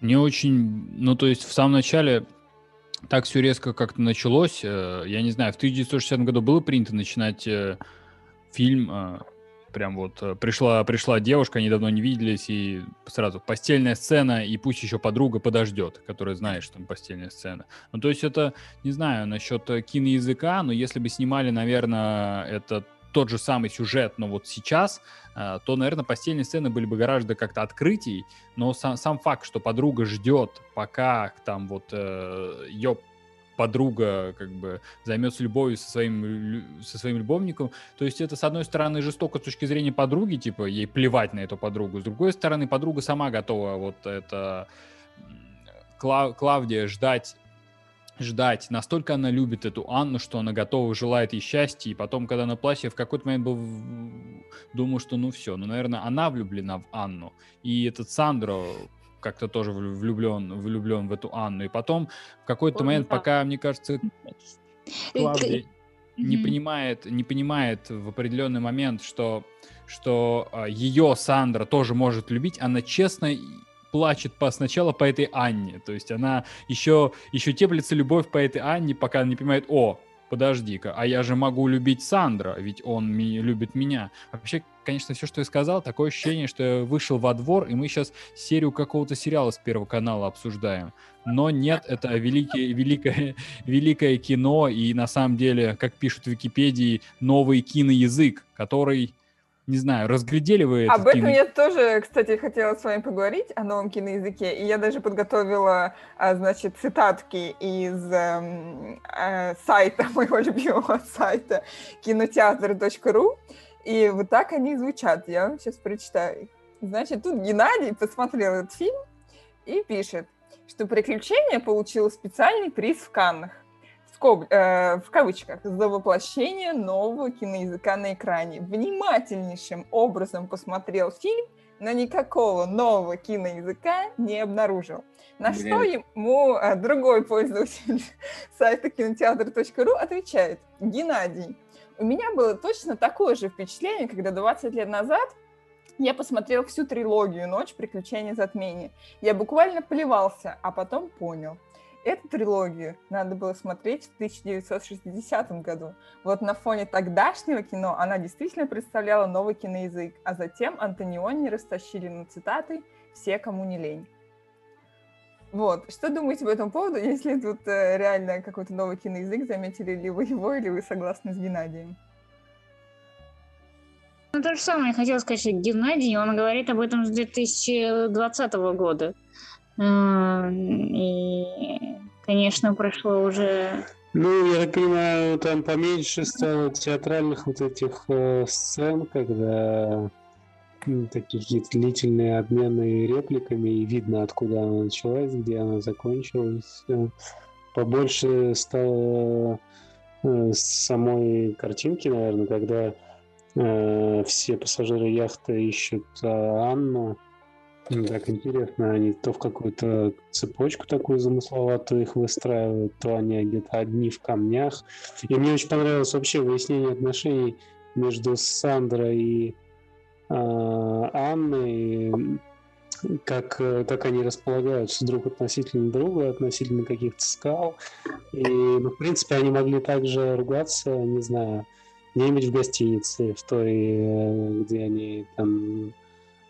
[SPEAKER 4] Не очень, ну то есть в самом начале так все резко как-то началось. Э, я не знаю, в 1960 году было принято начинать э, фильм, э, прям вот пришла, пришла девушка, они давно не виделись, и сразу постельная сцена, и пусть еще подруга подождет, которая знает, что там постельная сцена. Ну, то есть это, не знаю, насчет киноязыка, но если бы снимали, наверное, этот тот же самый сюжет, но вот сейчас, э, то, наверное, постельные сцены были бы гораздо как-то открытий, но сам, сам факт, что подруга ждет, пока там вот э, ее подруга как бы займется любовью со своим, со своим любовником. То есть это, с одной стороны, жестоко с точки зрения подруги, типа, ей плевать на эту подругу. С другой стороны, подруга сама готова вот это... Клавдия ждать ждать. Настолько она любит эту Анну, что она готова, желает ей счастья. И потом, когда на платье, в какой-то момент был... Думаю, что ну все. Ну, наверное, она влюблена в Анну. И этот Сандро как-то тоже влюблен, влюблен в эту Анну. И потом в какой-то момент, пока, мне кажется, Клавдия не понимает, не понимает в определенный момент, что, что а, ее Сандра тоже может любить, она честно плачет по, сначала по этой Анне. То есть она еще, еще теплится любовь по этой Анне, пока она не понимает, о, подожди-ка, а я же могу любить Сандра, ведь он ми- любит меня. Вообще, конечно, все, что я сказал, такое ощущение, что я вышел во двор, и мы сейчас серию какого-то сериала с Первого канала обсуждаем. Но нет, это великое, великое, великое кино, и на самом деле, как пишут в Википедии, новый киноязык, который не знаю, разглядели вы?
[SPEAKER 1] Об этом кино... я тоже, кстати, хотела с вами поговорить, о новом киноязыке, и я даже подготовила, а, значит, цитатки из э, э, сайта, [LAUGHS] моего любимого сайта кинотеатр.ру, и вот так они звучат, я вам сейчас прочитаю. Значит, тут Геннадий посмотрел этот фильм и пишет, что «Приключение» получило специальный приз в Каннах скоб, э, в кавычках, за воплощение нового киноязыка на экране. Внимательнейшим образом посмотрел фильм, но никакого нового киноязыка не обнаружил. На Блин. что ему э, другой пользователь [LAUGHS] сайта кинотеатр.ру отвечает, Геннадий, у меня было точно такое же впечатление, когда 20 лет назад я посмотрел всю трилогию «Ночь приключения затмения». Я буквально плевался, а потом понял – Эту трилогию надо было смотреть в 1960 году. Вот на фоне тогдашнего кино она действительно представляла новый киноязык, а затем Антониони растащили на цитаты «все, кому не лень». Вот, что думаете по этому поводу, если тут э, реально какой-то новый киноязык, заметили ли вы его, или вы согласны с Геннадием?
[SPEAKER 5] Ну, то же самое я хотела сказать, что Геннадий, он говорит об этом с 2020 года. И, конечно, прошло уже...
[SPEAKER 3] Ну, я так понимаю, там поменьше стало театральных вот этих э, сцен, когда ну, такие какие-то длительные обмены репликами, и видно, откуда она началась, где она закончилась. Побольше стало э, самой картинки, наверное, когда э, все пассажиры яхты ищут э, Анну, ну, так интересно, они то в какую-то цепочку такую замысловатую их выстраивают, то они где-то одни в камнях. И мне очень понравилось вообще выяснение отношений между Сандрой и э, Анной, как, как они располагаются друг относительно друга, относительно каких-то скал. И, ну, в принципе, они могли также ругаться, не знаю, где-нибудь в гостинице, в той, где они там,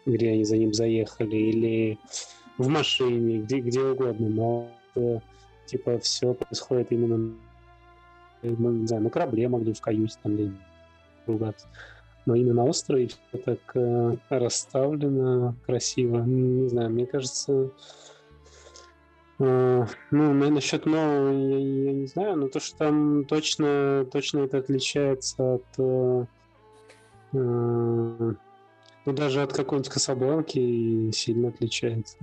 [SPEAKER 3] где они за ним заехали, или в машине, где, где угодно, но э, типа все происходит именно не знаю, на корабле могли в каюте там где ругаться. Но именно на острове все так э, расставлено красиво. Не знаю, мне кажется, э, ну, насчет нового я, я не знаю, но то, что там точно, точно это отличается от э, э, ну, даже от какой-нибудь Касабланки сильно отличается.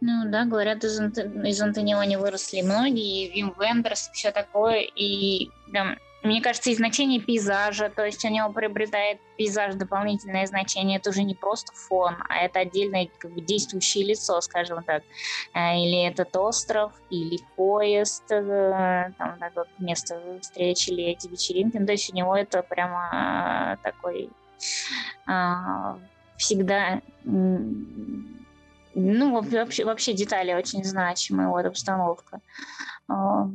[SPEAKER 5] Ну да, говорят, из, из Антониони выросли многие, Вим Вендерс, все такое, и там, мне кажется, и значение пейзажа, то есть у него приобретает пейзаж дополнительное значение, это уже не просто фон, а это отдельное как бы, действующее лицо, скажем так. Э, или этот остров, или поезд, э, там так вот место встречи, или эти вечеринки, ну, то есть у него это прямо такой а, всегда ну, вообще, вообще детали очень значимые, вот обстановка. А,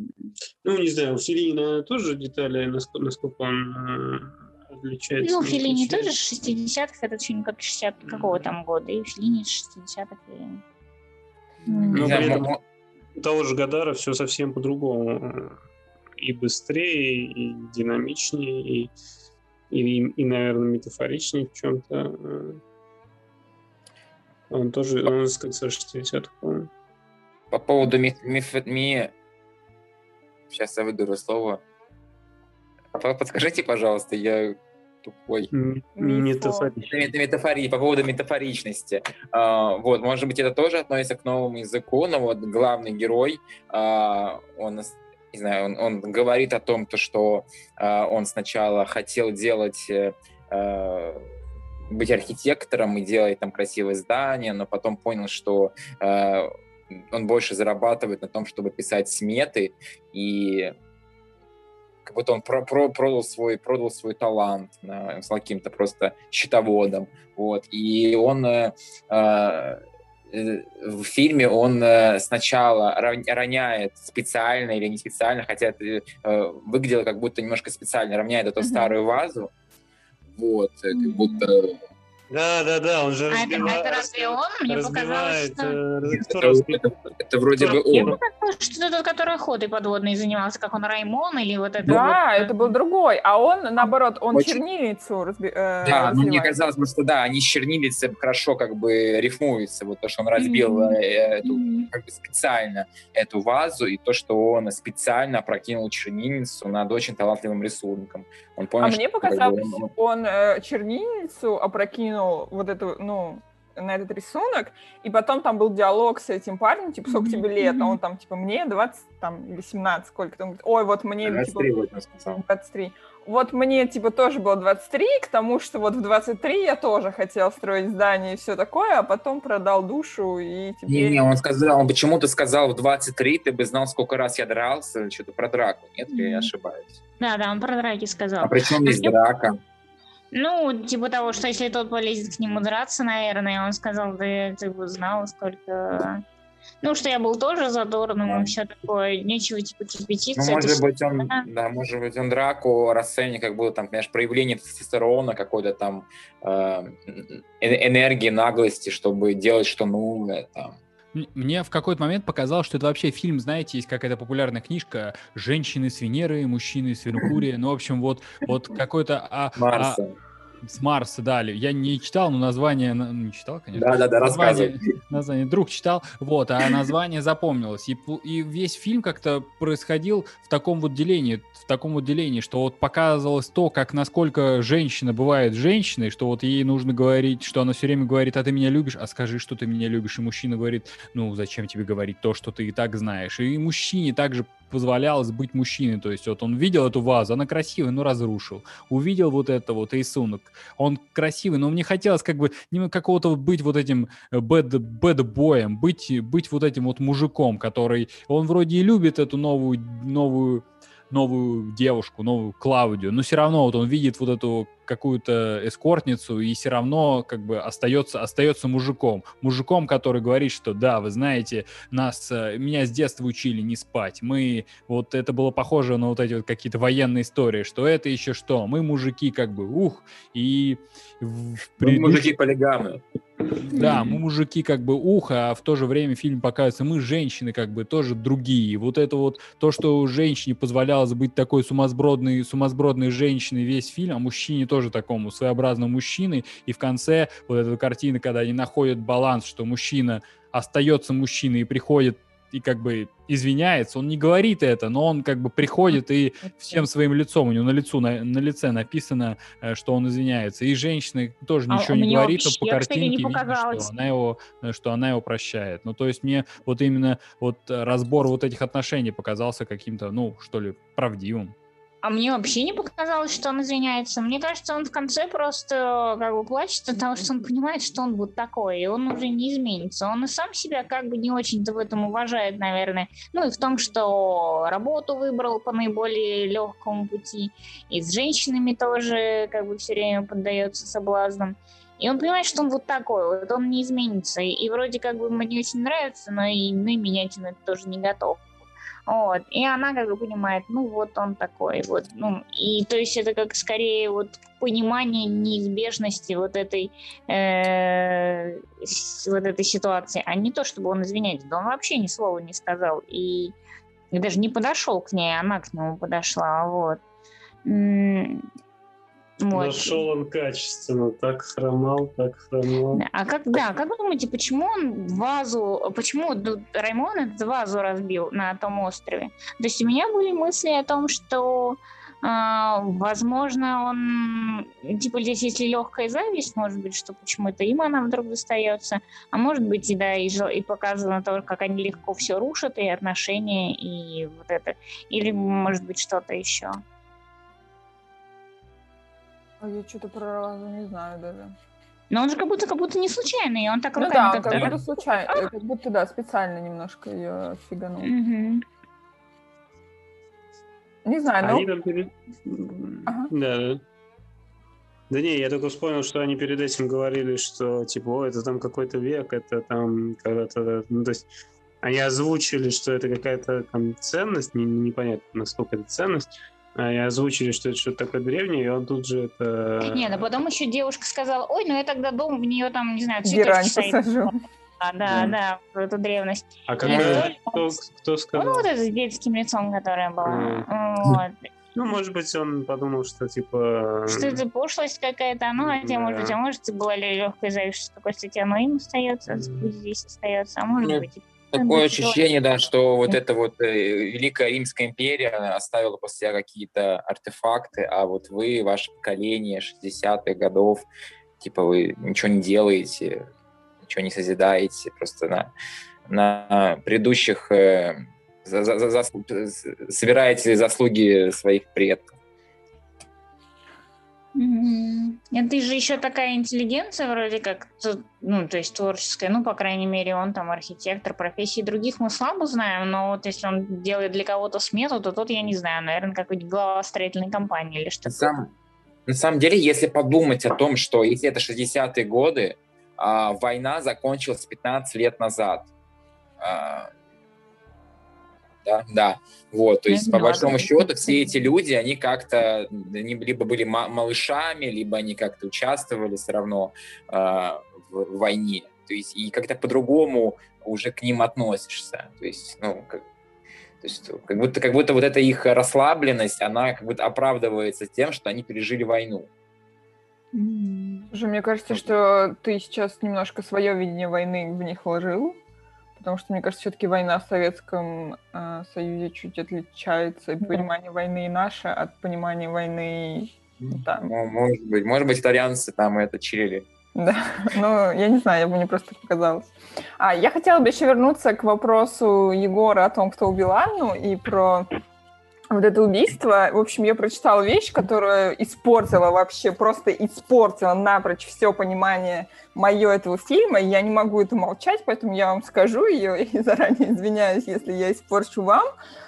[SPEAKER 3] ну, не знаю, у Филини тоже детали, насколько, насколько он э, отличается.
[SPEAKER 5] Ну, Филини тоже 60-х, это что как 60 какого там года, и Филини 60-х. И...
[SPEAKER 3] Но при этом у того же Гадара все совсем по-другому. И быстрее, и динамичнее, и, и, и, наверное, метафоричнее в чем-то. Он тоже, он из конца 60-х, по-моему.
[SPEAKER 2] По поводу ми, ми, ми... Сейчас я выдуру слово. Подскажите, пожалуйста, я тупой.
[SPEAKER 3] Метафоричность.
[SPEAKER 2] Метафори, по поводу метафоричности. А, вот, может быть, это тоже относится к новому языку, но вот главный герой, а, он не знаю, он, он говорит о том, то, что э, он сначала хотел делать э, быть архитектором и делать там красивые здания, но потом понял, что э, он больше зарабатывает на том, чтобы писать сметы, и как будто он про про продал, свой, продал свой талант на, с каким-то просто счетоводом. Вот. И он э, э, в фильме он э, сначала роняет специально или не специально, хотя это э, выглядело как будто немножко специально, равняет эту mm-hmm. старую вазу, вот, как будто...
[SPEAKER 3] Да, да, да, он же
[SPEAKER 5] а разбивает, это, это разве он? Мне показалось, что... Нет,
[SPEAKER 2] это, это, это вроде бы он. Мне
[SPEAKER 5] что тот, который охотой подводной занимался, как он Раймон или вот это
[SPEAKER 1] Да, вот... это был другой, а он, наоборот, он Очень... чернильницу разби...
[SPEAKER 2] э, Да, ну мне казалось просто, да, они с чернильницей хорошо как бы рифмуются, вот то, что он разбил mm-hmm. эту, как бы специально эту вазу, и то, что он специально опрокинул чернильницу над очень талантливым рисунком. Он понял,
[SPEAKER 1] а что, мне показалось, как бы, он, он э, чернильницу опрокинул вот эту, ну, на этот рисунок, и потом там был диалог с этим парнем, типа, сколько тебе лет, а он там, типа, мне 20, там, или 17, сколько, он говорит, ой, вот мне, 23, типа, вот 23. Вот мне, типа, тоже было 23, к тому, что вот в 23 я тоже хотел строить здание и все такое, а потом продал душу и
[SPEAKER 2] теперь... Не-не, он сказал, он почему-то сказал в 23, ты бы знал, сколько раз я дрался, что-то про драку, нет, mm-hmm. я ошибаюсь?
[SPEAKER 5] Да, да, он про драки сказал.
[SPEAKER 2] А при чем здесь драка?
[SPEAKER 5] Ну, типа того, что если тот полезет к нему драться, наверное, он сказал, да ты бы знал, сколько... Ну, что я был тоже задорным и все такое, нечего типа кипятиться.
[SPEAKER 2] Ну, может быть, он, да. да, может быть, он драку расценит как было там, понимаешь, проявление тестостерона, какой-то там э, энергии, наглости, чтобы делать что нужно, там.
[SPEAKER 4] Мне в какой-то момент показалось, что это вообще фильм, знаете, есть какая-то популярная книжка «Женщины с Венеры, мужчины с Меркурия». Ну, в общем, вот, вот какой-то... А,
[SPEAKER 2] Марса. А,
[SPEAKER 4] с Марса дали. Я не читал, но название... Не читал, конечно.
[SPEAKER 2] Да-да-да,
[SPEAKER 4] название, [LAUGHS] название друг читал, вот, а название запомнилось. И, и весь фильм как-то происходил в таком вот делении, в таком вот делении, что вот показывалось то, как насколько женщина бывает женщиной, что вот ей нужно говорить, что она все время говорит, а ты меня любишь, а скажи, что ты меня любишь. И мужчина говорит, ну, зачем тебе говорить то, что ты и так знаешь. И мужчине также позволялось быть мужчиной. То есть вот он видел эту вазу, она красивая, но разрушил. Увидел вот это вот рисунок, он красивый, но мне хотелось как бы какого-то быть вот этим bad, bad боем, быть, быть вот этим вот мужиком, который, он вроде и любит эту новую, новую новую девушку, новую Клаудию, но все равно вот он видит вот эту какую-то эскортницу и все равно как бы остается, остается мужиком. Мужиком, который говорит, что да, вы знаете, нас, э, меня с детства учили не спать. Мы, вот это было похоже на вот эти вот какие-то военные истории, что это еще что, мы мужики как бы, ух, и...
[SPEAKER 2] В, мы мужики полигамы.
[SPEAKER 4] Да, мы мужики как бы ухо, а в то же время фильм показывается, мы женщины как бы тоже другие. Вот это вот то, что женщине позволялось быть такой сумасбродной, сумасбродной женщиной весь фильм, а мужчине тоже такому своеобразному мужчиной. И в конце вот эта картина, когда они находят баланс, что мужчина остается мужчиной и приходит и как бы извиняется, он не говорит это, но он как бы приходит и всем своим лицом, у него на, лицу, на, на лице написано, э, что он извиняется. И женщина тоже а ничего не говорит, но по картинке видно, что она, его, э, что она его прощает. Ну, то есть мне вот именно вот разбор вот этих отношений показался каким-то, ну, что ли, правдивым.
[SPEAKER 5] А мне вообще не показалось, что он извиняется. Мне кажется, он в конце просто как бы плачет от того, что он понимает, что он вот такой, и он уже не изменится. Он и сам себя как бы не очень-то в этом уважает, наверное. Ну и в том, что работу выбрал по наиболее легкому пути, и с женщинами тоже как бы все время поддается соблазнам. И он понимает, что он вот такой, вот он не изменится. И вроде как бы мне очень нравится, но и, ну, и менять он это тоже не готов. Вот. И она как бы понимает, ну вот он такой, вот, ну, и то есть это как скорее вот понимание неизбежности вот этой, э, вот этой ситуации, а не то, чтобы он извиняется, да он вообще ни слова не сказал, и, и даже не подошел к ней, она к нему подошла, вот.
[SPEAKER 6] Вот. Нашел он качественно, так хромал, так хромал.
[SPEAKER 5] А как, да, как вы думаете, почему он вазу, почему Раймон эту вазу разбил на том острове? То есть у меня были мысли о том, что Uh, возможно, он, типа, здесь если легкая зависть, может быть, что почему-то им она вдруг достается, а может быть, и да, и, и показано то, как они легко все рушат, и отношения, и вот это, или, может быть, что-то еще.
[SPEAKER 1] А я что-то про Разу не знаю даже.
[SPEAKER 5] Но он же как будто, как будто не случайный, и он так
[SPEAKER 1] ну руками... Ну да, как, как будто [LAUGHS] случайно, а? как будто, да, специально немножко ее фиганул. Угу. Не знаю, но... Они там перед...
[SPEAKER 6] ага. Да, да не, я только вспомнил, что они перед этим говорили, что типа, о, это там какой-то век, это там когда-то, ну, то есть они озвучили, что это какая-то там ценность, не, непонятно, насколько это ценность, и озвучили, что это что-то такое древнее, и он тут же это...
[SPEAKER 5] Не, ну потом еще девушка сказала, ой, ну я тогда дома в нее там, не знаю, цветочки посажу. А, да, да, да, эту древность.
[SPEAKER 6] А какая, кто, кто сказал?
[SPEAKER 5] Ну, вот это с детским лицом, которое было. А. Вот.
[SPEAKER 6] Ну, может быть, он подумал, что типа...
[SPEAKER 5] Что это пошлость какая-то, ну, хотя, да. может быть, а может, была легкая зависть, что такое, кстати, оно им остается, здесь остается, а может Нет. быть,
[SPEAKER 2] Такое ощущение, да, что вот эта вот э, Великая Римская империя оставила после себя какие-то артефакты, а вот вы, ваше поколение 60-х годов, типа вы ничего не делаете, ничего не созидаете, просто на, на предыдущих э, за, за, за, собираете заслуги своих предков.
[SPEAKER 5] Это же еще такая интеллигенция вроде как, ну, то есть творческая, ну, по крайней мере, он там архитектор, профессии. Других мы слабо знаем, но вот если он делает для кого-то смету, то тут я не знаю, наверное, какой-нибудь глава строительной компании или что-то.
[SPEAKER 2] Сам, на самом деле, если подумать о том, что если это 60-е годы, а, война закончилась 15 лет назад, а, да, да. Вот, то есть, по большому счету, все эти люди, они как-то они либо были малышами, либо они как-то участвовали все равно э, в, в войне. То есть, и как-то по-другому уже к ним относишься. То есть, ну, как, то есть, как будто, как будто вот эта их расслабленность, она как будто оправдывается тем, что они пережили войну.
[SPEAKER 1] Уже мне кажется, что ты сейчас немножко свое видение войны в них вложил. Потому что, мне кажется, все-таки война в Советском э, Союзе чуть отличается, и понимание войны и наше от понимания войны
[SPEAKER 2] там. Ну, может быть. Может быть, итальянцы там это чили.
[SPEAKER 1] Да, [LAUGHS] ну, я не знаю, я бы мне просто показалось. А, я хотела бы еще вернуться к вопросу Егора о том, кто убил Анну, и про вот это убийство, в общем, я прочитала вещь, которая испортила вообще, просто испортила напрочь все понимание мое этого фильма, я не могу это молчать, поэтому я вам скажу ее, и [LAUGHS] заранее извиняюсь, если я испорчу вам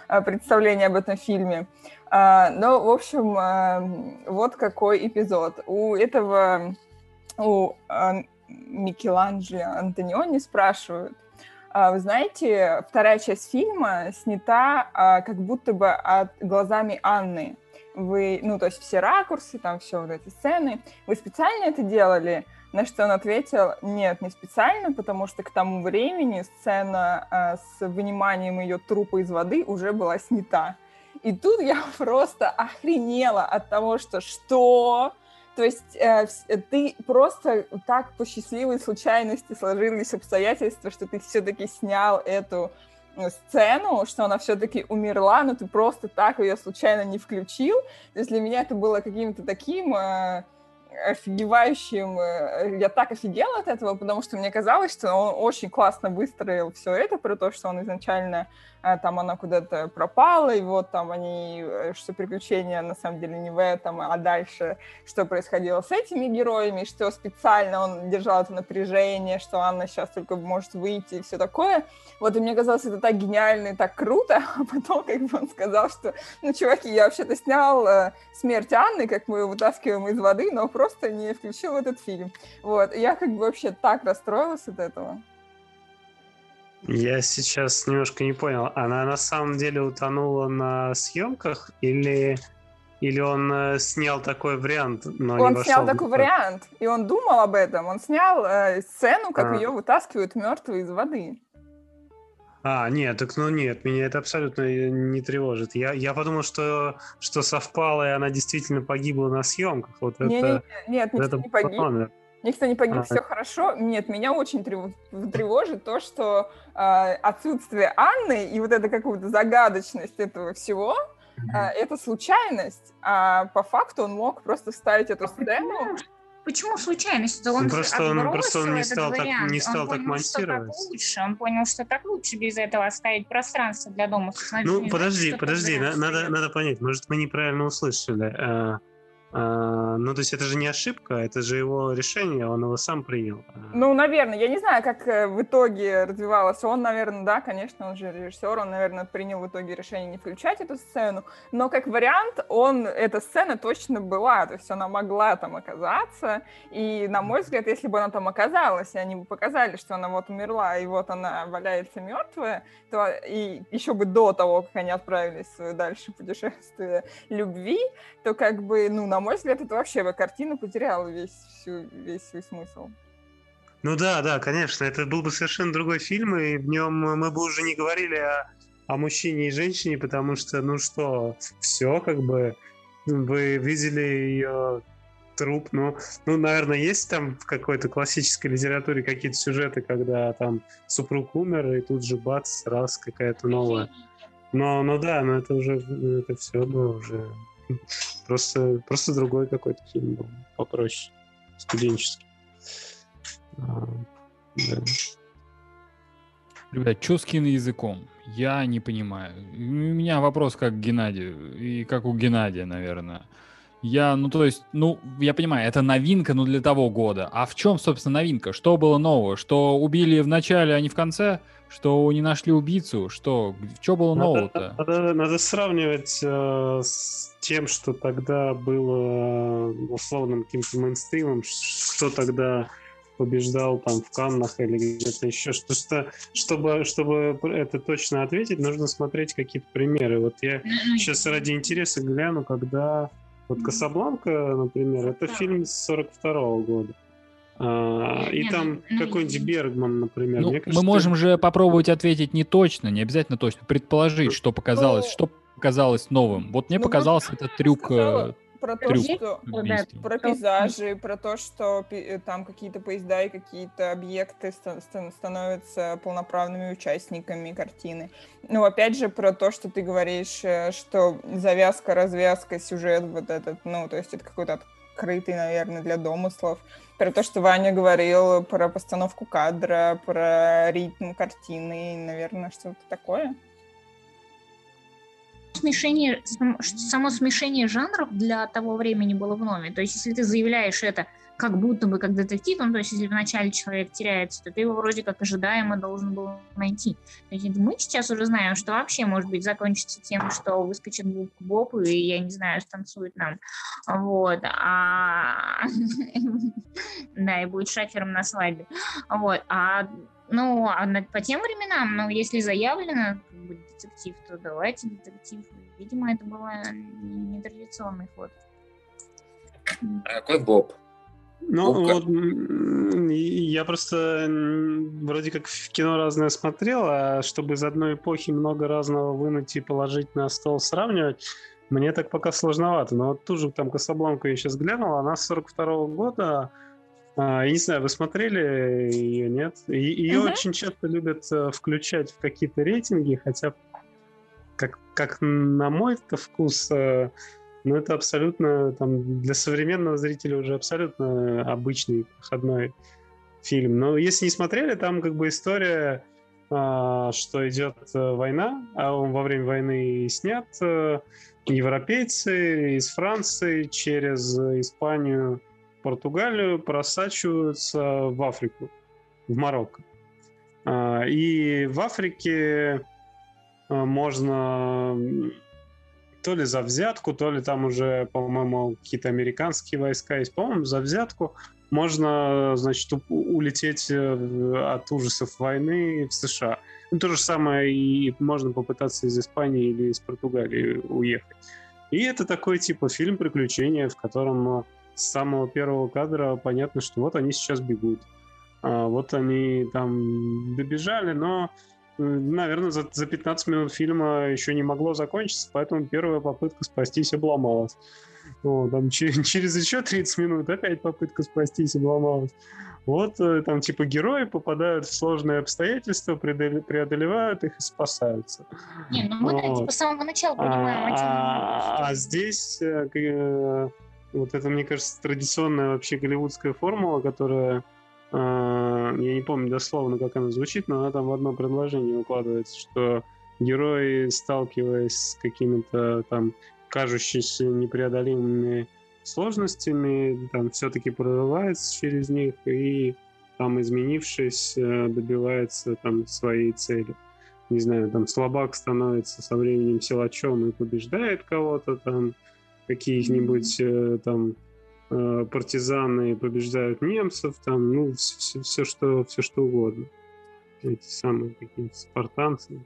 [SPEAKER 1] а, представление об этом фильме. А, но, в общем, а, вот какой эпизод. У этого, у Микеланджело Антониони спрашивают, вы знаете, вторая часть фильма снята как будто бы от глазами Анны. Вы, ну, то есть все ракурсы, там все вот эти сцены. Вы специально это делали? На что он ответил, нет, не специально, потому что к тому времени сцена э, с выниманием ее трупа из воды уже была снята. И тут я [LAUGHS] просто охренела от того, что что? То есть э, ты просто так по счастливой случайности сложились обстоятельства, что ты все-таки снял эту э, сцену, что она все-таки умерла, но ты просто так ее случайно не включил. То есть для меня это было каким-то таким... Э, офигевающим. Э, я так офигела от этого, потому что мне казалось, что он очень классно выстроил все это, про то, что он изначально там она куда-то пропала, и вот там они, э, что приключения на самом деле не в этом, а дальше, что происходило с этими героями, что специально он держал это напряжение, что Анна сейчас только может выйти и все такое. Вот, и мне казалось, это так гениально и так круто, [LAUGHS] а потом как бы он сказал, что, ну, чуваки, я вообще-то снял э, смерть Анны, как мы ее вытаскиваем из воды, но просто не включил этот фильм. Вот, и я как бы вообще так расстроилась от этого.
[SPEAKER 3] Я сейчас немножко не понял. Она на самом деле утонула на съемках или или он э, снял такой вариант,
[SPEAKER 1] но Он не снял такой вариант, и он думал об этом. Он снял э, сцену, как а. ее вытаскивают мертвые из воды.
[SPEAKER 3] А, нет, так ну нет, меня это абсолютно не тревожит. Я, я подумал, что, что совпало, и она действительно погибла на съемках. Вот не, это,
[SPEAKER 1] не, нет, это не погиб. План. Никто не погиб, а, все хорошо. Нет, меня очень тревожит то, что э, отсутствие Анны и вот эта какая-то загадочность этого всего, э, это случайность. А по факту он мог просто вставить эту а сцену.
[SPEAKER 5] Почему случайность? Он,
[SPEAKER 3] ну, просто он просто он не стал так не стал он так понял, монтировать.
[SPEAKER 5] Что так лучше. Он понял, что так лучше без этого оставить пространство для дома.
[SPEAKER 3] Ну подожди, подожди, надо надо понять. Может мы неправильно услышали. А, ну, то есть это же не ошибка, это же его решение, он его сам принял.
[SPEAKER 1] А. Ну, наверное, я не знаю, как э, в итоге развивалось. Он, наверное, да, конечно, он же режиссер, он, наверное, принял в итоге решение не включать эту сцену, но как вариант, он, эта сцена точно была, то есть она могла там оказаться, и, на мой взгляд, если бы она там оказалась, и они бы показали, что она вот умерла, и вот она валяется мертвая, то и еще бы до того, как они отправились в свое дальше путешествие любви, то как бы, ну, на мой взгляд, это вообще бы картина потеряла весь, всю, весь свой смысл.
[SPEAKER 3] Ну да, да, конечно, это был бы совершенно другой фильм, и в нем мы бы уже не говорили о, о мужчине и женщине, потому что, ну что, все, как бы, вы видели ее труп, ну, ну, наверное, есть там в какой-то классической литературе какие-то сюжеты, когда там супруг умер, и тут же бац, раз какая-то новая. Но, ну да, но это уже, это все было уже [LAUGHS] Просто, просто другой какой-то фильм был, попроще, студенческий. А,
[SPEAKER 4] да. Ребят, что с киноязыком? Я не понимаю. У меня вопрос как к Геннадию, и как у Геннадия, наверное. Я, ну то есть, ну, я понимаю, это новинка, ну для того года. А в чем, собственно, новинка? Что было нового? Что убили в начале, а не в конце? Что не нашли убийцу? Что? Что было нового-то?
[SPEAKER 3] Надо, надо, надо сравнивать э, с тем, что тогда было э, условным каким-то мейнстримом, что тогда побеждал там в Каннах или где-то еще. Что, чтобы, чтобы это точно ответить, нужно смотреть какие-то примеры. Вот я сейчас ради интереса гляну, когда вот «Касабланка», например, это фильм с 42 -го года. А, и там ну, какой-нибудь Бергман, например.
[SPEAKER 4] Ну, кажется, мы можем же попробовать ответить не точно, не обязательно точно, предположить, что показалось, ну, что показалось новым. Вот мне ну, показался этот трюк сказала, э,
[SPEAKER 1] про то, Трюк. что да, про пейзажи, про то, что э, там какие-то поезда и какие-то объекты становятся полноправными участниками картины. Ну, опять же, про то, что ты говоришь, э, что завязка, развязка, сюжет вот этот, ну, то есть это какой-то открытый, наверное, для домыслов. Про то, что Ваня говорил про постановку кадра, про ритм картины, наверное, что-то такое.
[SPEAKER 5] Смешение, само смешение жанров для того времени было в норме. То есть, если ты заявляешь это как будто бы как детектив, ну, то есть если вначале человек теряется, то ты его вроде как ожидаемо должен был найти. То есть мы сейчас уже знаем, что вообще, может быть, закончится тем, что выскочит Боб, Боб и, я не знаю, станцует нам. Вот. А... [LAUGHS] Да, и будет шафером на свадьбе. Вот. А ну, а по тем временам, ну, если заявлено как бы, детектив, то давайте детектив. Видимо, это был нетрадиционный ход.
[SPEAKER 2] А какой Боб?
[SPEAKER 3] Ну, вот я просто вроде как в кино разное смотрел, а чтобы из одной эпохи много разного вынуть и положить на стол сравнивать, мне так пока сложновато. Но вот ту же там Касабланку я сейчас глянул, она с 42 -го года. А, я не знаю, вы смотрели ее, нет? Ее uh-huh. очень часто любят э, включать в какие-то рейтинги, хотя, как, как на мой вкус, ну, это абсолютно, там, для современного зрителя уже абсолютно обычный проходной фильм. Но если не смотрели, там как бы история, а, что идет э, война, а он во время войны снят. Европейцы из Франции через Испанию, Португалию просачиваются в Африку, в Марокко. А, и в Африке э, можно то ли за взятку, то ли там уже, по-моему, какие-то американские войска есть. По-моему, за взятку можно, значит, улететь э, от ужасов войны в США. Ну, то же самое и можно попытаться из Испании или из Португалии уехать. И это такой типа фильм приключения, в котором э, с самого первого кадра понятно, что вот они сейчас бегут. А вот они там добежали, но наверное, за, за 15 минут фильма еще не могло закончиться, поэтому первая попытка спастись обломалась. О, там через, [LAUGHS] через еще 30 минут опять попытка спастись обломалась. Вот э, там типа герои попадают в сложные обстоятельства, преодолевают их и спасаются.
[SPEAKER 5] Не, ну мы вот. типа с самого начала понимаем,
[SPEAKER 3] а, о чем а, а здесь э, э, вот это, мне кажется, традиционная вообще голливудская формула, которая а, я не помню дословно, как она звучит, но она там в одно предложение укладывается, что герои, сталкиваясь с какими-то там кажущимися непреодолимыми сложностями, там все-таки прорывается через них и там, изменившись, э, добивается там своей цели. Не знаю, там слабак становится со временем силачом и побеждает кого-то там, каких-нибудь э, там Э, партизаны побеждают немцев, там, ну, все, все, что, все что угодно. Эти самые какие-то спартанцы.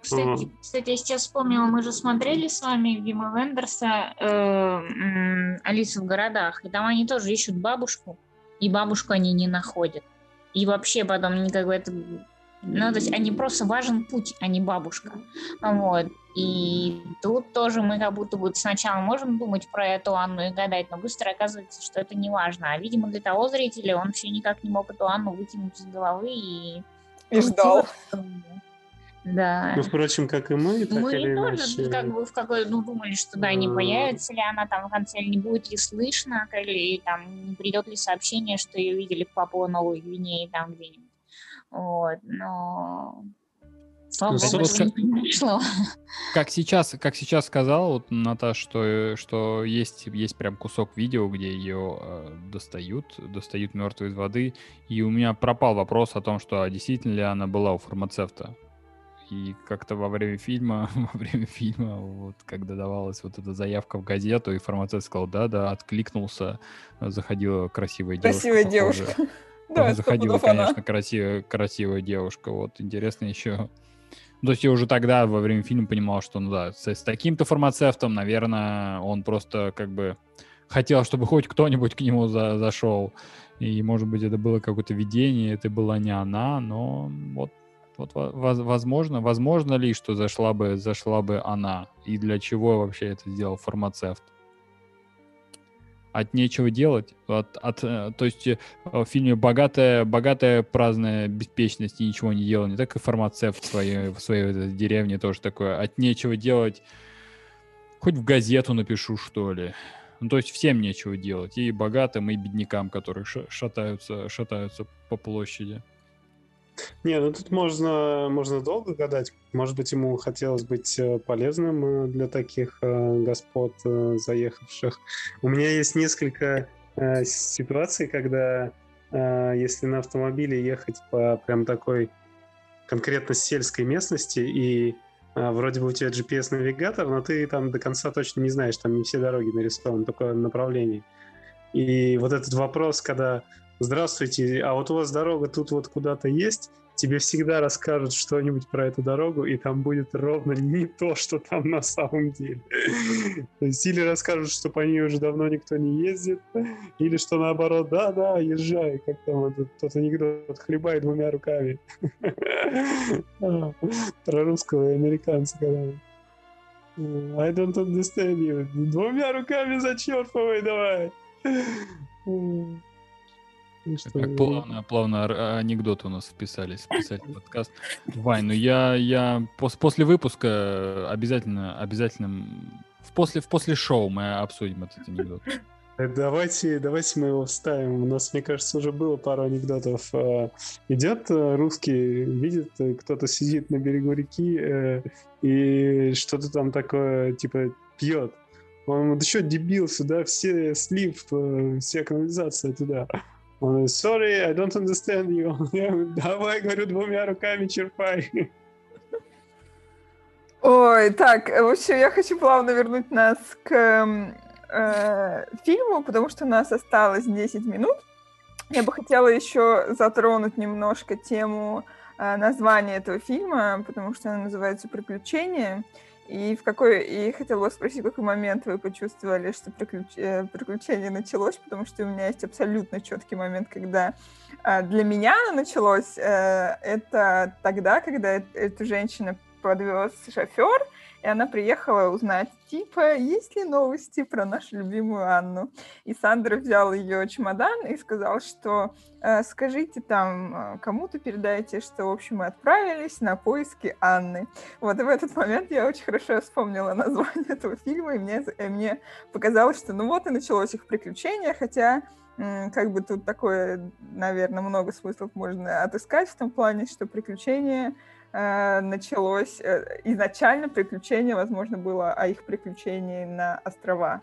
[SPEAKER 5] Кстати, кстати, я сейчас вспомнила, мы же смотрели с вами Вима Вендерса э, «Алису в городах», и там они тоже ищут бабушку, и бабушку они не находят. И вообще потом они как бы это ну, то есть они просто важен путь, а не бабушка. Вот. И тут тоже мы как будто бы сначала можем думать про эту Анну и гадать, но быстро оказывается, что это не важно. А, видимо, для того зрителя он все никак не мог эту Анну выкинуть из головы и...
[SPEAKER 1] И ждал.
[SPEAKER 5] Да.
[SPEAKER 3] Ну, впрочем, как и мы, так
[SPEAKER 5] мы
[SPEAKER 3] или
[SPEAKER 5] тоже
[SPEAKER 3] иначе.
[SPEAKER 5] как бы в какой, ну, думали, что да, не появится ли она там в конце, или не будет ли слышно, или там не придет ли сообщение, что ее видели в Папуа Новой Гвинее там где-нибудь. Вот, но Слава
[SPEAKER 4] ну,
[SPEAKER 5] богу,
[SPEAKER 4] как, пришло. как сейчас, как сейчас сказал вот Наташ, что что есть есть прям кусок видео, где ее э, достают, достают мертвую из воды, и у меня пропал вопрос о том, что а действительно ли она была у фармацевта. И как-то во время фильма, [LAUGHS] во время фильма, вот когда давалась вот эта заявка в газету, и фармацевт сказал, да-да, откликнулся, заходила красивая девушка.
[SPEAKER 1] Красивая девушка. [LAUGHS]
[SPEAKER 4] Да, заходила, конечно, красивая, красивая девушка. Вот интересно еще. То есть я уже тогда во время фильма понимал, что, ну да, с, с таким-то фармацевтом, наверное, он просто как бы хотел, чтобы хоть кто-нибудь к нему за, зашел. И, может быть, это было какое-то видение, это была не она, но вот, вот возможно, возможно ли, что зашла бы, зашла бы она? И для чего вообще это сделал фармацевт? От нечего делать. От, от, э, то есть э, в фильме богатая, богатая праздная беспечность и ничего не делал. Не так и фармацевт в своей, в своей деревне тоже такое. От нечего делать. Хоть в газету напишу, что ли. Ну, то есть всем нечего делать. И богатым, и беднякам, которые шатаются, шатаются по площади.
[SPEAKER 3] Не, ну тут можно, можно долго гадать. Может быть, ему хотелось быть э, полезным э, для таких э, господ, заехавших. У меня есть несколько ситуаций, когда если на автомобиле ехать по прям такой конкретно сельской местности, и вроде бы у тебя GPS-навигатор, но ты там до конца точно не знаешь, там не все дороги нарисованы, только направление. И вот этот вопрос, когда здравствуйте, а вот у вас дорога тут вот куда-то есть, тебе всегда расскажут что-нибудь про эту дорогу, и там будет ровно не то, что там на самом деле. [LAUGHS] То есть или расскажут, что по ней уже давно никто не ездит, или что наоборот, да-да, езжай, как там этот, тот анекдот, хлебай двумя руками. [LAUGHS] Про русского и американца, когда I don't understand you. Двумя руками зачерпывай давай. [LAUGHS]
[SPEAKER 4] Что... Как плавно, плавно анекдоты у нас вписались, вписать в подкаст. Вань, ну [LAUGHS] я, я пос, после выпуска обязательно, обязательно в после, в после шоу мы обсудим этот анекдот.
[SPEAKER 3] Э, давайте, давайте мы его вставим. У нас, мне кажется, уже было пару анекдотов. Э, идет э, русский, видит, кто-то сидит на берегу реки и что-то там такое, типа, пьет. Он, да что, дебил, сюда все слив, вся канализация туда. Он sorry, I don't understand you. [LAUGHS] Давай, говорю, двумя руками черпай.
[SPEAKER 1] Ой, так, в общем, я хочу плавно вернуть нас к э, фильму, потому что у нас осталось 10 минут. Я бы хотела еще затронуть немножко тему э, названия этого фильма, потому что она называется «Приключения». И в какой и хотела бы спросить, в какой момент вы почувствовали, что приключ... Э, приключение началось, потому что у меня есть абсолютно четкий момент, когда э, для меня оно началось. Э, это тогда, когда эту женщину подвез шофер, и она приехала узнать, типа, есть ли новости про нашу любимую Анну. И Сандра взял ее чемодан и сказал, что э, скажите там, э, кому-то передайте, что, в общем, мы отправились на поиски Анны. Вот и в этот момент я очень хорошо вспомнила название [LAUGHS] этого фильма, и мне, и мне показалось, что ну вот и началось их приключение, хотя как бы тут такое, наверное, много смыслов можно отыскать в том плане, что приключения Э, началось э, изначально приключение, возможно, было о их приключении на острова.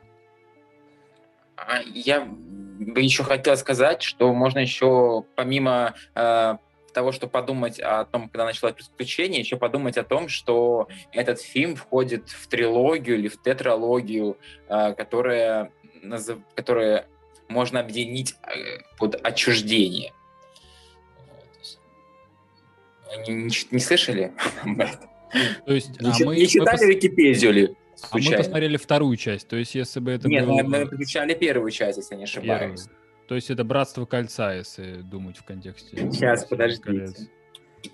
[SPEAKER 2] А, я бы еще хотел сказать, что можно еще помимо э, того, что подумать о том, когда началось приключение, еще подумать о том, что этот фильм входит в трилогию или в тетралогию, э, которая, которая можно объединить э, под отчуждение. Не, не, не слышали? [LAUGHS]
[SPEAKER 4] То есть,
[SPEAKER 2] не, а мы, не читали мы Википедию ли?
[SPEAKER 4] А мы посмотрели вторую часть, то есть если бы это
[SPEAKER 2] Нет,
[SPEAKER 4] было...
[SPEAKER 2] мы, мы включали первую часть, если не ошибаюсь. Первую.
[SPEAKER 4] То есть это «Братство кольца», если думать в контексте.
[SPEAKER 2] Сейчас, подождите.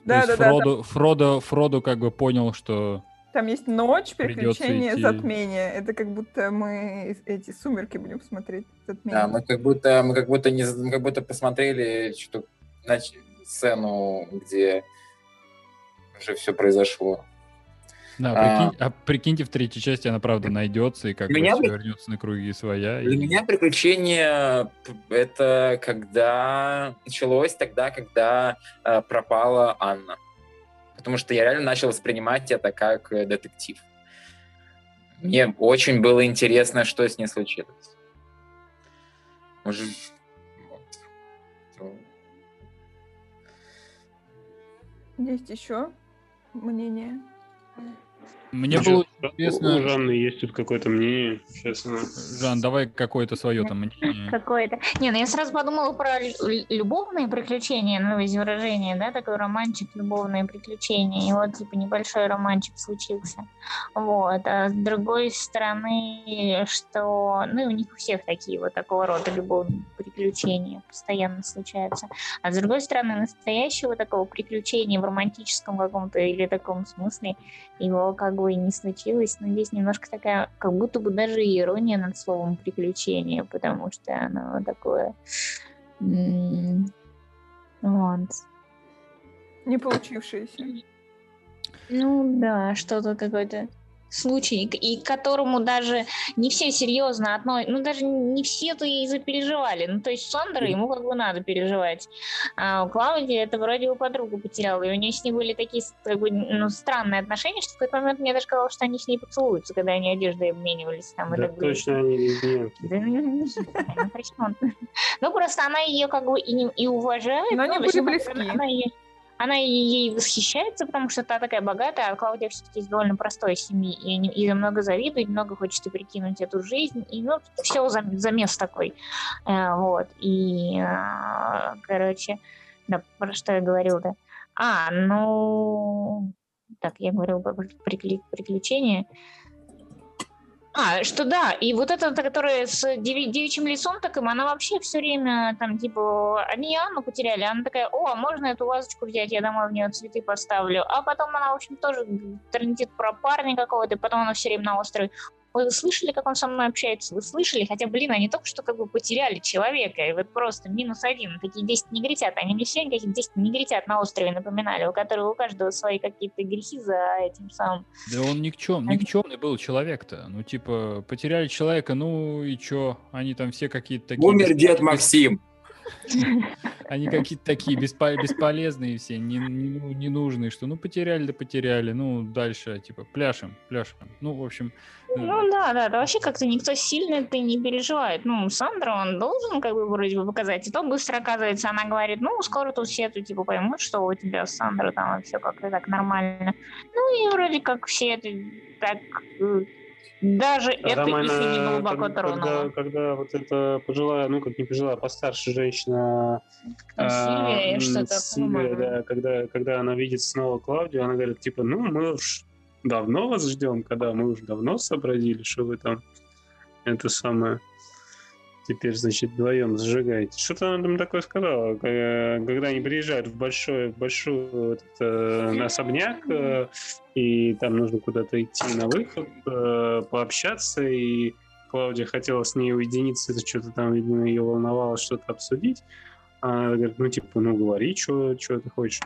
[SPEAKER 4] Да, да, Фродо, да, Фродо, Фродо как бы понял, что...
[SPEAKER 1] Там есть ночь, приключения, идти... затмение. Это как будто мы эти сумерки будем смотреть.
[SPEAKER 2] Затмение. Да, мы как будто мы как будто не мы как будто посмотрели что значит, сцену, где уже все произошло.
[SPEAKER 4] Да, прикинь, а, а прикиньте, в третьей части она, правда, найдется и как меня бы вернется на круги своя.
[SPEAKER 2] Для
[SPEAKER 4] и...
[SPEAKER 2] меня приключение это когда началось тогда, когда э, пропала Анна. Потому что я реально начал воспринимать это как э, детектив. Мне очень было интересно, что с ней случилось. Может,
[SPEAKER 1] вот. Есть еще? Мнение?
[SPEAKER 4] Мне ну, было интересно...
[SPEAKER 3] У Жанны есть тут какое-то мнение, честно.
[SPEAKER 4] Жан, давай какое-то свое там
[SPEAKER 5] мнение. Какое-то. Не, ну я сразу подумала про любовные приключения, ну, из выражения, да, такой романчик, любовные приключения. И вот, типа, небольшой романчик случился. Вот. А с другой стороны, что... Ну, и у них у всех такие вот такого рода любовные приключения постоянно случаются. А с другой стороны, настоящего такого приключения в романтическом каком-то или таком смысле его как бы не случилось, но здесь немножко такая, как будто бы даже ирония над словом приключение, потому что оно такое... Вот.
[SPEAKER 1] Не получившееся.
[SPEAKER 5] Ну да, что-то какое-то случай, и к которому даже не все серьезно относятся, ну даже не все-то и запереживали. Ну то есть Сандра ему как бы надо переживать. А у Клаудии это вроде бы подругу потеряла, и у нее с ней были такие как бы, ну, странные отношения, что в какой-то момент мне даже казалось, что они с ней поцелуются, когда они одеждой обменивались. Там,
[SPEAKER 3] да, точно они лесбиянки.
[SPEAKER 5] Ну просто она ее как бы и уважает.
[SPEAKER 1] Но они были близки
[SPEAKER 5] она ей восхищается, потому что та такая богатая, а Клаудия все-таки из довольно простой семьи, и, и много завидует, много хочет и прикинуть эту жизнь, и ну, все замес такой. Э, вот, и, э, короче, да, про что я говорил-то? А, ну, так, я говорил про приключения. А, что да, и вот эта, которая с деви- девичьим лицом таким, она вообще все время там, типа, они Анну потеряли, она такая, о, а можно эту вазочку взять, я домой в нее цветы поставлю. А потом она, в общем, тоже трендит про парня какого-то, и потом она все время на острове, вы слышали, как он со мной общается? Вы слышали? Хотя, блин, они только что как бы потеряли человека, и вот просто минус один. Такие 10 негритят. Они мне все каких 10 негритят на острове напоминали, у которых у каждого свои какие-то грехи за этим самым.
[SPEAKER 4] Да он никчем, никчемный был человек-то. Ну, типа, потеряли человека, ну и чё? Они там все какие-то такие...
[SPEAKER 2] Умер дед Максим. [LAUGHS]
[SPEAKER 4] Они какие-то такие бесполезные все, ненужные, что ну потеряли, да потеряли, ну дальше типа пляшем, пляшем. Ну, в общем...
[SPEAKER 5] Э, ну да, да, да, вообще как-то никто сильно ты не переживает. Ну, Сандра, он должен как бы вроде бы показать, и то быстро оказывается, она говорит, ну, скоро тут все это типа поймут, что у тебя Сандра там все как-то так нормально. Ну, и вроде как все это так э, даже а это
[SPEAKER 3] Романа,
[SPEAKER 5] их не глубоко
[SPEAKER 3] когда, тронуло. Когда, когда вот эта пожилая, ну как не пожилая, постарше женщина...
[SPEAKER 5] Сильвия, а, что-то
[SPEAKER 3] Сильвия, да, когда, когда она видит снова Клавдию, она говорит, типа, ну мы уж давно вас ждем, когда мы уже давно сообразили, что вы там это самое теперь, значит, вдвоем зажигаете. Что-то она там такое сказала, когда они приезжают в большой, большой этот, э, особняк, э, и там нужно куда-то идти на выход, э, пообщаться, и Клаудия хотела с ней уединиться, это что-то там, видимо, ее волновало что-то обсудить. Она говорит, ну, типа, ну, говори, что, ты хочешь.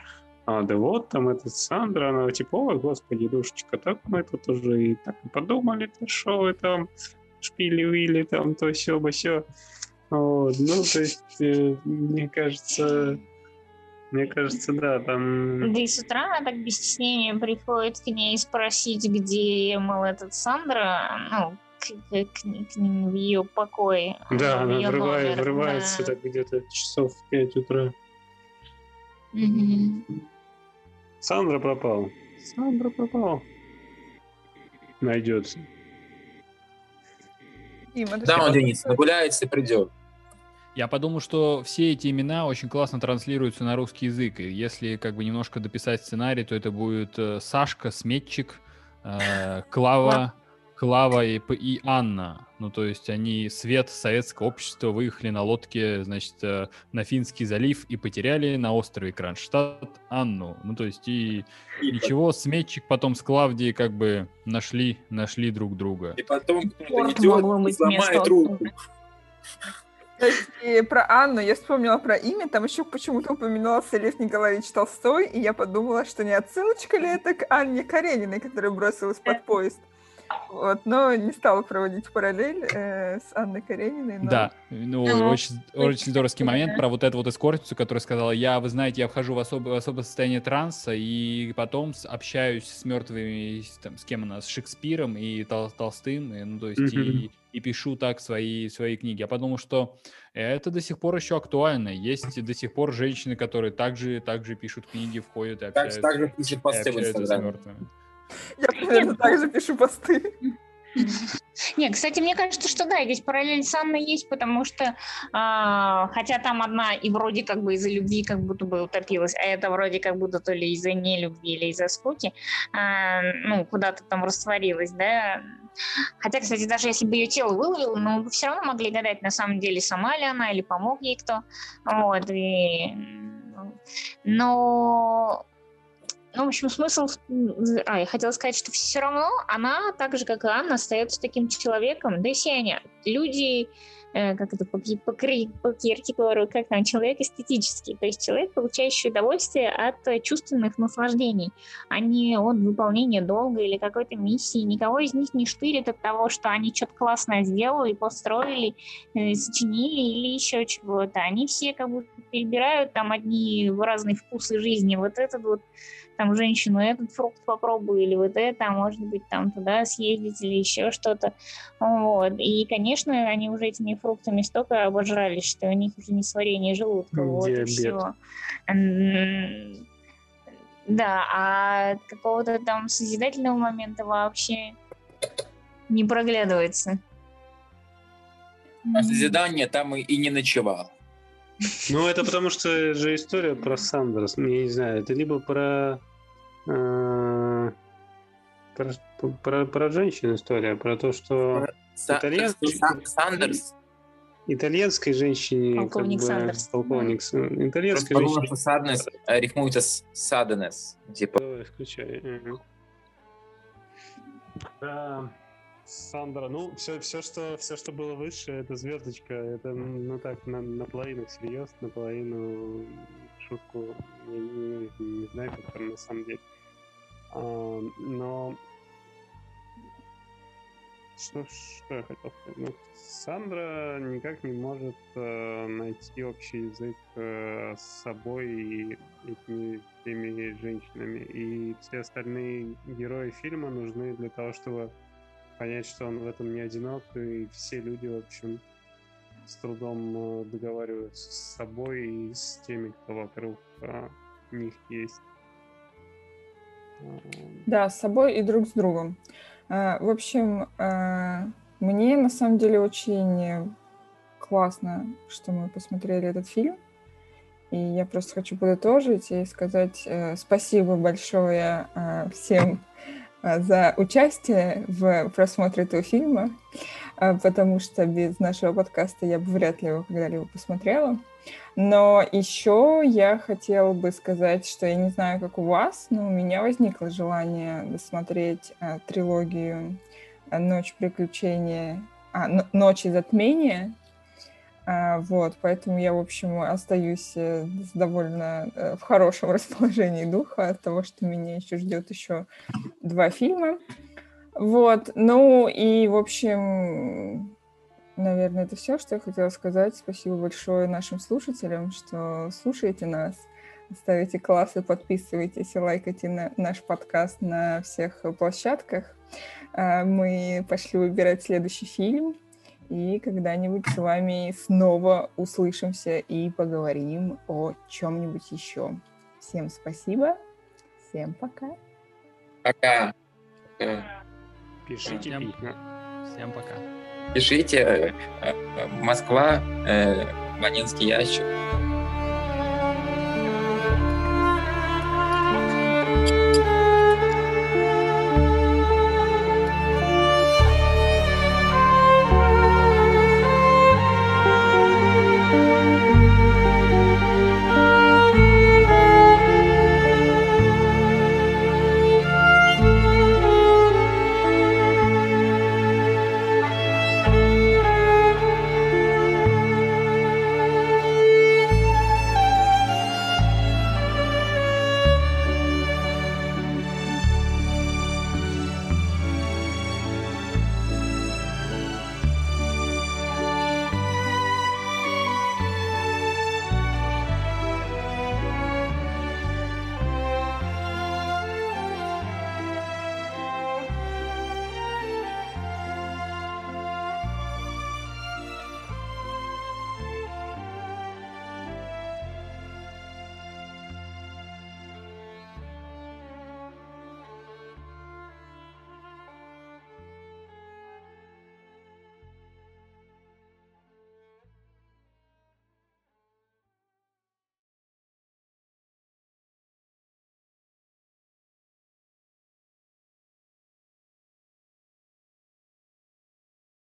[SPEAKER 3] А, да вот, там этот Сандра, она типа, ой, господи, душечка, так мы тут уже и так подумали, что вы там шпили-вили, там, то все, все. Вот. Ну, то есть, э, мне кажется, мне кажется, да, там...
[SPEAKER 5] Да и с утра она так без стеснения приходит к ней спросить, где, мол, этот Сандра, ну, к, к, к ним в ее покое.
[SPEAKER 3] Да, она врывает, номер, врывается да. так где-то часов в 5 утра. Сандра пропал. Сандра пропал. Найдется.
[SPEAKER 2] Дима, да, он, Денис, нагуляется и придет.
[SPEAKER 4] Я подумал, что все эти имена очень классно транслируются на русский язык. И если как бы немножко дописать сценарий, то это будет э, Сашка, Сметчик, э, [LAUGHS] Клава, Клава и, и Анна. Ну, то есть они, свет советского общества, выехали на лодке, значит, э, на Финский залив и потеряли на острове Кронштадт Анну. Ну, то есть и ничего, сметчик потом с Клавдией как бы нашли, нашли друг друга.
[SPEAKER 2] И потом кто-то идет, сломает руку.
[SPEAKER 1] И про Анну я вспомнила про имя, там еще почему-то упоминался Лев Николаевич Толстой, и я подумала, что не отсылочка ли это к Анне Карениной, которая бросилась под поезд. Вот, но не стала проводить параллель э, с Анной Карениной. Но...
[SPEAKER 4] Да, ну, ну очень, очень здоровский момент про вот эту вот эскортицу, которая сказала, я, вы знаете, я вхожу в особое, в особое состояние транса, и потом общаюсь с мертвыми, там, с кем у нас, с Шекспиром и Тол Толстым, и, ну, то есть, mm-hmm. и, и пишу так свои, свои книги. Я подумал, что это до сих пор еще актуально. Есть до сих пор женщины, которые также, также пишут книги, входят и общаются.
[SPEAKER 2] Так, также пишут посты в Инстаграме.
[SPEAKER 1] Я примерно так же пишу посты. [LAUGHS]
[SPEAKER 5] Не, кстати, мне кажется, что да, здесь параллель с Анной есть, потому что, а, хотя там одна и вроде как бы из-за любви как будто бы утопилась, а это вроде как будто то ли из-за нелюбви или из-за скуки, а, ну, куда-то там растворилась, да. Хотя, кстати, даже если бы ее тело выловило, ну, вы все равно могли гадать, на самом деле, сама ли она или помог ей кто. Вот, и... Но ну, в общем, смысл... А, я хотела сказать, что все равно она, так же, как и Анна, остается таким человеком. Да и все. Люди, э, как это по, по, по Киркегору, как там, человек эстетический, то есть человек, получающий удовольствие от чувственных наслаждений, а не от выполнения долга или какой-то миссии. Никого из них не штырит от того, что они что-то классное сделали, построили, э, сочинили или еще чего-то. Они все как будто перебирают там одни разные вкусы жизни. Вот этот вот там женщину этот фрукт попробую, или вот это, а может быть, там туда съездить, или еще что-то. Вот. И, конечно, они уже этими фруктами столько обожрались, что у них уже не сварение желудка. Вот и все. Да, а какого-то там созидательного момента вообще не проглядывается.
[SPEAKER 2] А созидание там и, и не ночевал.
[SPEAKER 3] Ну, это потому что же история про Сандерс. Я не знаю, это либо про про, про, про женщин история, про то, что Са- итальянский, Сандерс. Итальянской женщине...
[SPEAKER 5] Полковник как бы,
[SPEAKER 3] Сандерс. Полковник.
[SPEAKER 2] Да. Итальянской Просто женщине... Саднес рифмуется с Саднес. Типа.
[SPEAKER 3] Давай, включай. Да. Сандра, ну, все, все, что, все, что было выше, это звездочка. Это, ну так, на, наполовину всерьез, наполовину шутку. Я не, не, не знаю, как там на самом деле. А, но что, что я хотел сказать? Ну, Сандра никак не может э, найти общий язык э, с собой и этими теми женщинами. И все остальные герои фильма нужны для того, чтобы понять, что он в этом не одинок, и все люди, в общем, с трудом э, договариваются с собой и с теми, кто вокруг а, них есть.
[SPEAKER 1] Да, с собой и друг с другом. А, в общем, а, мне на самом деле очень классно, что мы посмотрели этот фильм. И я просто хочу подытожить и сказать э, спасибо большое э, всем Э, за участие в просмотре этого фильма, э, потому что без нашего подкаста я бы вряд ли его когда-либо посмотрела. Но еще я хотела бы сказать, что я не знаю, как у вас, но у меня возникло желание досмотреть а, трилогию «Ночь приключения», а, «Ночи затмения», а, вот, поэтому я, в общем, остаюсь э, довольно э, в хорошем [LAUGHS] расположении духа от того, что меня еще ждет еще два фильма. Вот, ну и, в общем, наверное, это все, что я хотела сказать. Спасибо большое нашим слушателям, что слушаете нас, ставите классы, подписывайтесь и лайкайте на наш подкаст на всех площадках. А, мы пошли выбирать следующий фильм и когда-нибудь с вами снова услышимся и поговорим о чем-нибудь еще. Всем спасибо. Всем пока.
[SPEAKER 2] Пока.
[SPEAKER 3] Пишите
[SPEAKER 4] всем, всем пока.
[SPEAKER 2] Пишите. Э, э, Москва, Ванинский ящик.